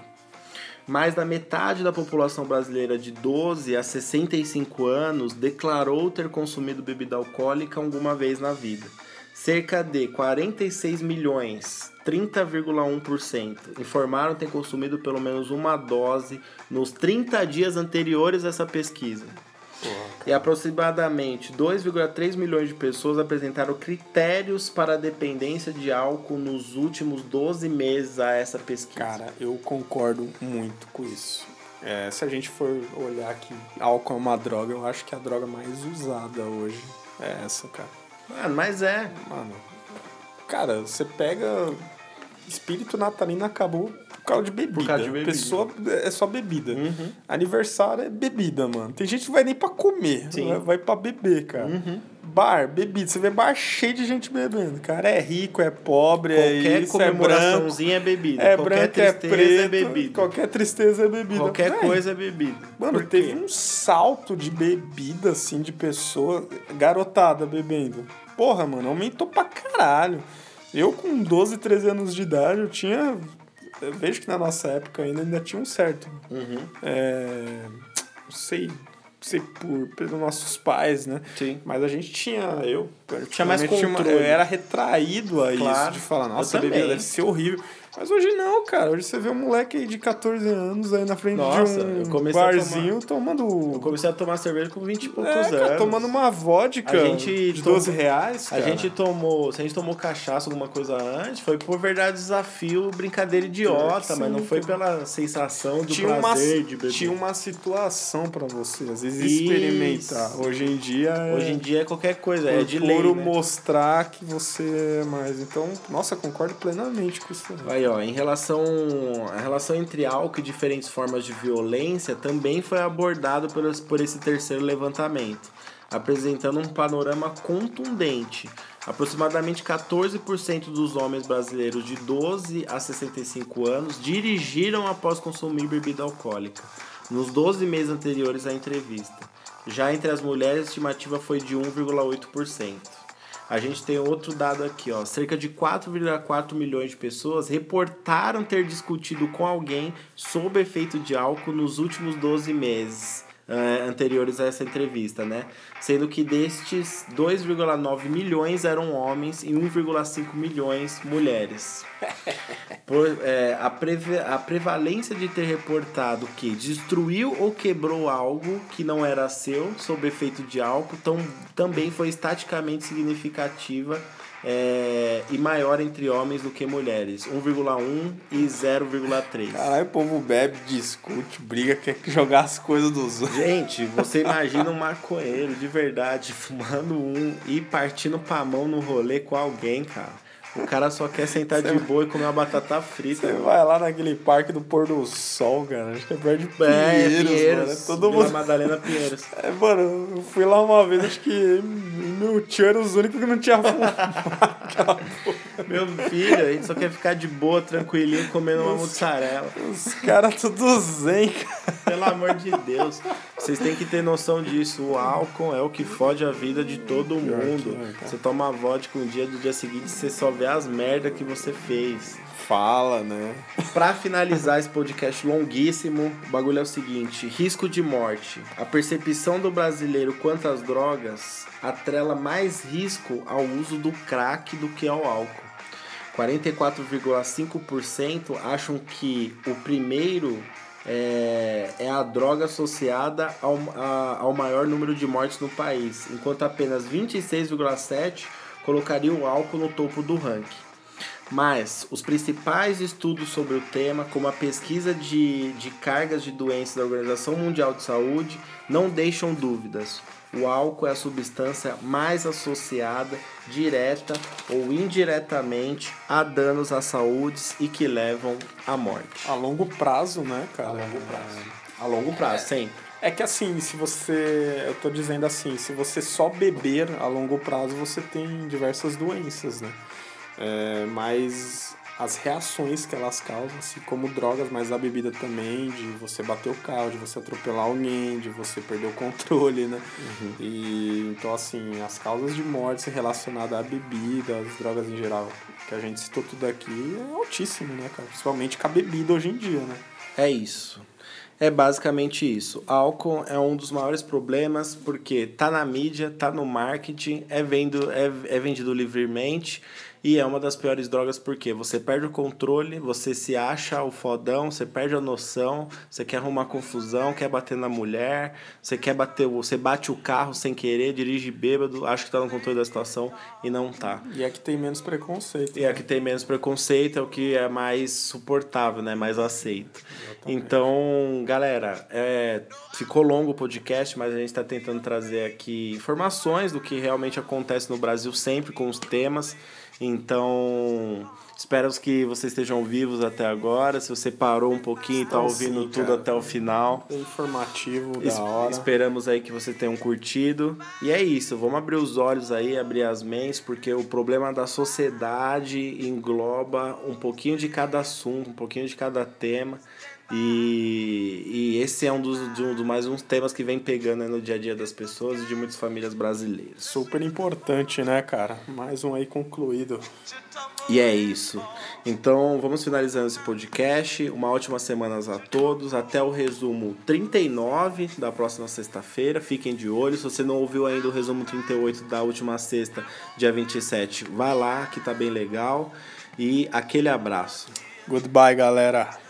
Mais da metade da população brasileira de 12 a 65 anos declarou ter consumido bebida alcoólica alguma vez na vida. Cerca de 46 milhões, 30,1%, informaram ter consumido pelo menos uma dose nos 30 dias anteriores a essa pesquisa. E aproximadamente 2,3 milhões de pessoas apresentaram critérios para a dependência de álcool nos últimos 12 meses a essa pesquisa. Cara, eu concordo muito com isso. É, se a gente for olhar que álcool é uma droga, eu acho que a droga mais usada hoje é essa, cara. Mano, mas é. Mano, cara, você pega espírito natalino acabou por causa de bebida. Por causa de bebida. Pessoa é só bebida. Uhum. Aniversário é bebida, mano. Tem gente que vai nem pra comer, Sim. vai, vai pra beber, cara. Uhum. Bar, bebida. Você vê bar cheio de gente bebendo. Cara, é rico, é pobre, Qualquer é isso, é branco. comemoraçãozinha é bebida. É qualquer branco, é tristeza preto, é bebida. qualquer tristeza é bebida. Qualquer Véi, coisa é bebida. Mano, teve um salto de bebida, assim, de pessoa, garotada bebendo. Porra, mano, aumentou pra caralho. Eu com 12, 13 anos de idade, eu tinha... Eu vejo que na nossa época ainda, ainda tinha um certo... Uhum. É, não sei, sei por, pelos nossos pais, né? Sim. Mas a gente tinha, eu... Tinha mais particularmente, uma- controle. eu era retraído a Claro. isso, de falar, nossa, Eu bebida deve ser horrível. Mas hoje não, cara. Hoje você vê um moleque aí de 14 anos aí na frente Nossa, de um a barzinho tomando. Eu comecei a tomar cerveja com 20 e poucos é, anos. cara, tomando uma vodka A gente de toma- 12 reais. A Cara. gente tomou, se a gente tomou cachaça, alguma coisa antes, foi por verdade desafio, brincadeira idiota, Sim, mas não foi pela sensação do tinha uma, prazer de beber. tinha uma situação pra você, às vezes Isso. experimentar. Hoje em dia é, Hoje em dia é qualquer coisa, é de lei, né? mostrar que você é mais. Então, nossa, concordo plenamente com isso. aí. Aí, ó, em relação a relação entre álcool e diferentes formas de violência também foi abordado por, por esse terceiro levantamento, apresentando um panorama contundente. Aproximadamente 14% dos homens brasileiros de 12 a 65 anos dirigiram após consumir bebida alcoólica, nos 12 meses anteriores à entrevista. Já entre as mulheres, a estimativa foi de 1,8%. A gente tem outro dado aqui, ó. Cerca de 4,4 milhões de pessoas reportaram ter discutido com alguém sob efeito de álcool nos últimos 12 meses eh, anteriores a essa entrevista, né? Sendo que destes 2,9 milhões eram homens e 1,5 milhões mulheres. Por- é, a, preve- a prevalência de ter reportado que destruiu ou quebrou algo que não era seu sob efeito de álcool tão, também foi estaticamente significativa é, e maior entre homens do que mulheres, 1,1 e 0,3. Caralho, o povo bebe, discute, briga, quer jogar as coisas dos outros. Gente, você imagina um maconheiro de verdade fumando um e partindo pra mão no rolê com alguém, cara. O cara só quer sentar de boa e comer uma batata frita. Você vai lá naquele parque do pôr do sol, cara. Acho que é perto de É, Pinheiros, Pinheiros, mano. É todo mundo. Madalena Pinheiros. É, mano, eu fui lá uma vez, acho que meu tio era os únicos que não tinha fumado. Meu filho, a gente só quer ficar de boa, tranquilinho, comendo uma mussarela. Os caras tudo zen, cara. Pelo amor de Deus. Vocês têm que ter noção disso. O álcool é o que fode a vida de todo mundo. é. Você toma vodka um dia, do dia seguinte você só vê as merdas que você fez. Fala, né? Pra finalizar esse podcast longuíssimo, o bagulho é o seguinte: risco de morte. A percepção do brasileiro quanto às drogas atrela mais risco ao uso do crack do que ao álcool. 44,5% acham que o primeiro é, é a droga associada ao, a- ao maior número de mortes no país, enquanto apenas 26,7% colocaria o álcool no topo do ranking. Mas os principais estudos sobre o tema, como a pesquisa de, de cargas de doenças da Organização Mundial de Saúde, não deixam dúvidas. O álcool é a substância mais associada, direta ou indiretamente, a danos à saúde e que levam à morte. A longo prazo, né, cara? A longo prazo. A longo prazo, sempre. É que assim, se você. Eu tô dizendo assim, se você só beber a longo prazo, você tem diversas doenças, né? É, mas as reações que elas causam, assim como drogas, mas a bebida também, de você bater o carro, de você atropelar alguém, de você perder o controle, né? E então assim, as causas de morte relacionadas à bebida, às drogas em geral, que a gente citou tudo aqui, é altíssimo, né, cara? Principalmente com a bebida hoje em dia, né? É isso. É basicamente isso. Álcool é um dos maiores problemas porque tá na mídia, tá no marketing, é, vendo, é, é vendido livremente e é uma das piores drogas porque você perde o controle, você se acha o fodão, você perde a noção, você quer arrumar confusão, quer bater na mulher, você quer bater, você bate o carro sem querer, dirige bêbado, acha que tá no controle da situação e não tá. E é que tem menos preconceito. E a que tem menos preconceito é o que é mais suportável, né? Mais aceito. Então, galera, é, ficou longo o podcast, mas a gente está tentando trazer aqui informações do que realmente acontece no Brasil sempre com os temas. Então, espero que vocês estejam vivos até agora. Se você parou um pouquinho e tá Então, ouvindo sim, tudo cara. até o final. É informativo, Es- da hora. Esperamos aí que você tenham curtido. E é isso, vamos abrir os olhos aí, abrir as mentes, porque o problema da sociedade engloba um pouquinho de cada assunto, um pouquinho de cada tema. E, e esse é um dos, um dos mais uns temas que vem pegando no dia a dia das pessoas e de muitas famílias brasileiras. Super importante, né, cara? Mais um aí concluído. E é isso. Então vamos finalizando esse podcast. Uma ótima semana a todos. Até o resumo 39 da próxima sexta-feira. Fiquem de olho. Se você não ouviu ainda o resumo 38 da última sexta, dia 27, vai lá que tá bem legal. E aquele abraço. Goodbye, galera.